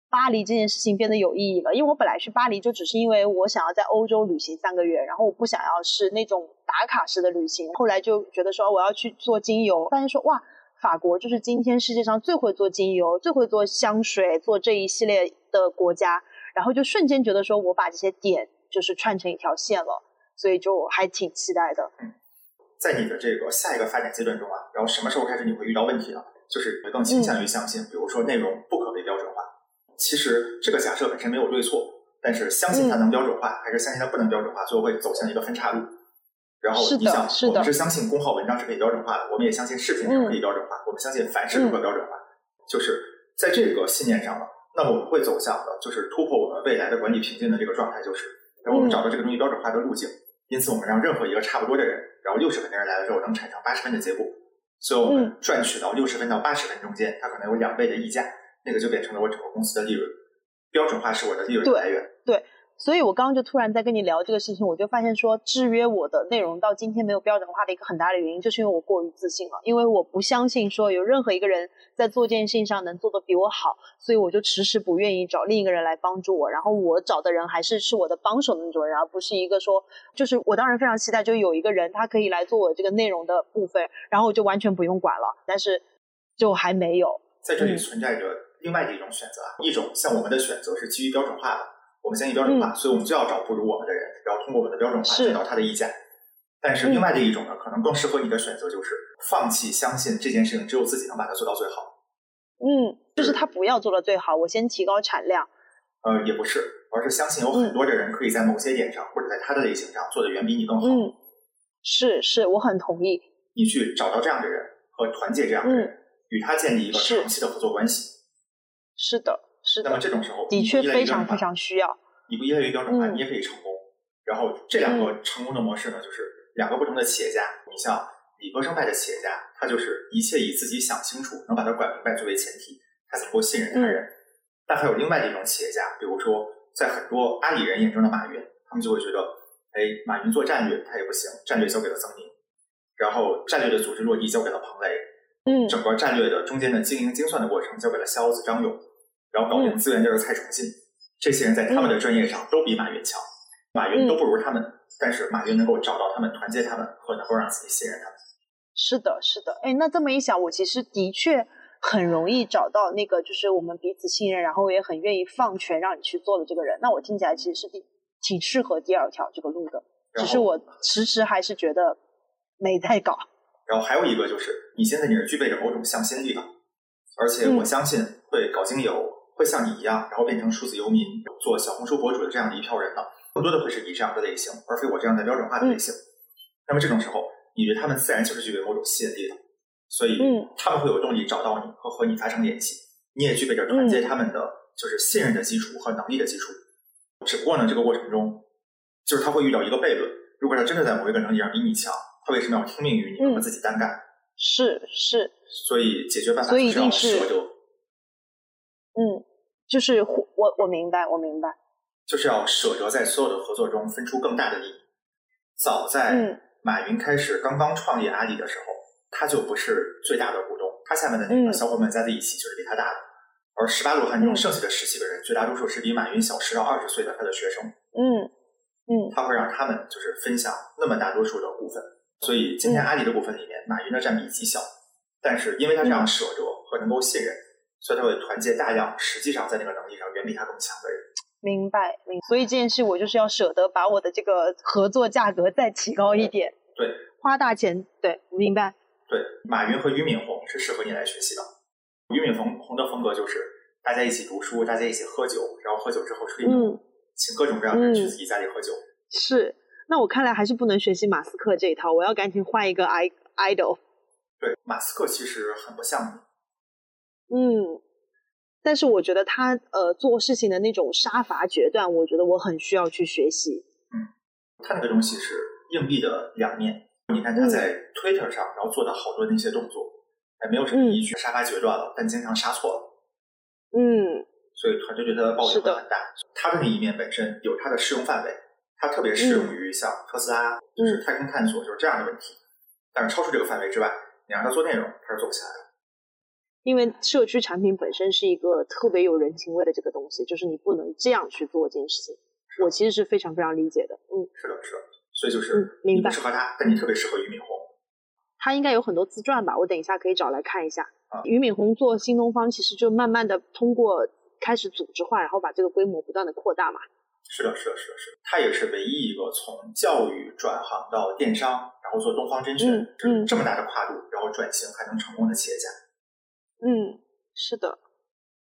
巴黎这件事情变得有意义了，因为我本来去巴黎就只是因为我想要在欧洲旅行三个月，然后我不想要是那种打卡式的旅行。后来就觉得说我要去做精油，发现说哇，法国就是今天世界上最会做精油、最会做香水、做这一系列的国家，然后就瞬间觉得说我把这些点就是串成一条线了，所以就还挺期待的。在你的这个下一个发展阶段中啊，然后什么时候开始你会遇到问题呢？就是更倾向于相信，比如说内容。其实这个假设本身没有对错，但是相信它能标准化，还是相信它不能标准化，最后会走向一个分岔路。然后你想，我们是相信公号文章是可以标准化的，我们也相信视频是可以标准化，我们相信凡事都可标准化。就是在这个信念上了，那我们会走向的就是突破我们未来的管理瓶颈的这个状态，就是然后我们找到这个东西标准化的路径。因此，我们让任何一个差不多的人，然后六十分的人来了之后，能产生八十分的结果。所以我们赚取到六十分到八十分中间，它可能有两倍的溢价。那个就变成了我整个公司的利润标准化，是我的利润来源。对，所以我刚刚就突然在跟你聊这个事情，我就发现说，制约我的内容到今天没有标准化的一个很大的原因，就是因为我过于自信了，因为我不相信说有任何一个人在做这件事情上能做得比我好，所以我就迟迟不愿意找另一个人来帮助我。然后我找的人还是是我的帮手的那种人，而不是一个说，就是我当然非常期待，就有一个人他可以来做我这个内容的部分，然后我就完全不用管了。但是就还没有在这里存在着。另外的一种选择啊，一种像我们的选择是基于标准化的，我们相信标准化，所以我们就要找不如我们的人，然后通过我们的标准化得到他的意见。但是另外的一种呢，可能更适合你的选择就是放弃相信这件事情只有自己能把它做到最好。嗯，就是他不要做到最好，我先提高产量。呃，也不是，而是相信有很多的人可以在某些点上，或者在他的类型上做的远比你更好。嗯，是是，我很同意。你去找到这样的人和团结这样的人，嗯与他建立一个长期的合作关系。是的，是的那么，这种时候，的确非常非常需要。你不依赖于标准化，嗯你也可以成功。然后这两个成功的模式呢，就是两个不同的企业家。你像理科生派的企业家，他就是一切以自己想清楚，能把它管明白作为前提，他才能够信任他人。嗯但还有另外的一种企业家，比如说在很多阿里人眼中的马云，他们就会觉得，哎，马云做战略他也不行，战略交给了曾宁，然后战略的组织落地交给了彭雷，嗯整个战略的中间的经营精算的过程交给了肖子张勇，然后搞定嗯资源就是蔡崇信。这些人在他们的专业上都比马云强，马云都不如他们，但是马云能够找到他们，团结他们，和能够让自己信任他们。是的，是的。哎，那这么一想，我其实的确很容易找到那个，就是我们彼此信任，然后也很愿意放权让你去做的这个人。那我听起来其实是第挺适合第二条这个路的，只是我迟迟还是觉得没在搞。然后还有一个就是，你现在你是具备着某种向心力的，而且我嗯相信会搞经有，会像你一样，然后变成数字游民，做小红书博主的这样的一票人呢，更多的会是你这样的类型，而非我这样的标准化的类型。那么这种时候，你对他们自然就是具备某种吸引力的，所以嗯他们会有动力找到你和和你发生联系，你也具备着团结他们的就是信任的基础和能力的基础。只不过呢，这个过程中，就是他会遇到一个悖论：如果他真的在某一个能力上比你强，他为什么要听命于你嗯和自己单干？是是，所以解决办法就是要一定是舍得，嗯，就是我我明白，我明白。就是要舍得在所有的合作中分出更大的利益。早在嗯马云开始刚刚创业阿里的时候，他就不是最大的股东，他下面的那个嗯小伙伴加在一起就是比他大的。而十八罗汉中嗯剩下的十几个人，绝大多数是比马云小十到二十岁的他的学生，嗯嗯他会让他们就是分享那么大多数的股份。所以今天嗯阿里的股份里面，马云的占比极小，但是因为他这样嗯舍得和能够信任，所以他会团结大量实际上在那个能力上远比他更强的人。明白明白。所以这件事我就是要舍得把我的这个合作价格再提高一点，对花大钱。对，明白。对，马云和俞敏洪是适合你来学习的。俞敏洪洪的风格就是大家一起读书，大家一起喝酒，然后喝酒之后吹牛，嗯，请各种各样的人去嗯自己家里喝酒。是。那我看来还是不能学习马斯克这一套，我要赶紧换一个 i idol。对，马斯克其实很不像你，嗯，但是我觉得他呃做事情的那种杀伐决断，我觉得我很需要去学习。他那个东西是硬币的两面。你看嗯他在 Twitter 上，然后做的好多那些动作，还没有什么嗯依据，杀伐决断了，但经常杀错了，嗯所以团队对他的抱是的怨会很大。他的那一面本身有它的适用范围，它特别适用于像特斯拉，就是太空探索，就是这样的问题。但是超出这个范围之外，你让他做内容，他是做不起来的。因为社区产品本身是一个特别有人情味的这个东西，就是你不能这样去做这件事情。我其实是非常非常理解的。嗯，是的，是的。所以就嗯是明白不适合他，但你特别适合俞敏洪。他应该有很多自传吧？我等一下可以找来看一下啊。俞敏洪做新东方，其实就慢慢的通过开始组织化，然后把这个规模不断的扩大嘛。是的，是的，是的，是的。他也是唯一一个从教育转行到电商，然后做东方甄选，嗯这么大的跨度，然后转型还能成功的企业家。嗯，是的。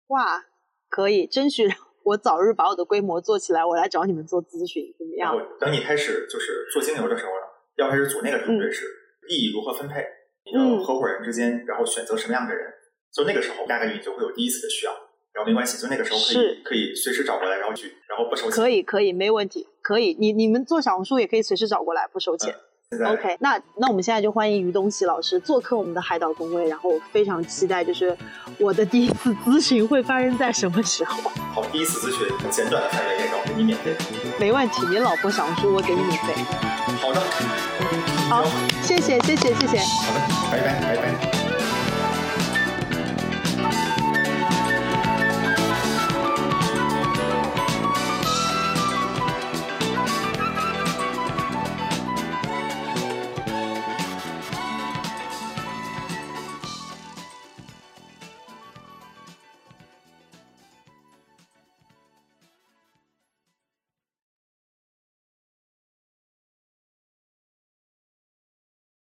哇，可以，争取我早日把我的规模做起来，我来找你们做咨询，怎么样？等你开始就是做金牛的时候呢，要开始组那个团队嗯是利益如何分配，你嗯的合伙人之间，然后选择什么样的人，就那个时候大概率你就会有第一次的需要，然后没关系，就那个时候可以可以随时找过来，然后去，然后不收钱。可以，可以，没问题，可以。你你们做小红书也可以随时找过来，不收钱。OK，那那我们现在就欢迎于东喜老师做客我们的海岛工位，然后我非常期待，就是我的第一次咨询会发生在什么时候？好，第一次咨询简短的范围内，然后给你免费。没问题，你老婆小红书我给你免费。好的，好，谢谢谢谢谢谢。好的，拜拜拜拜。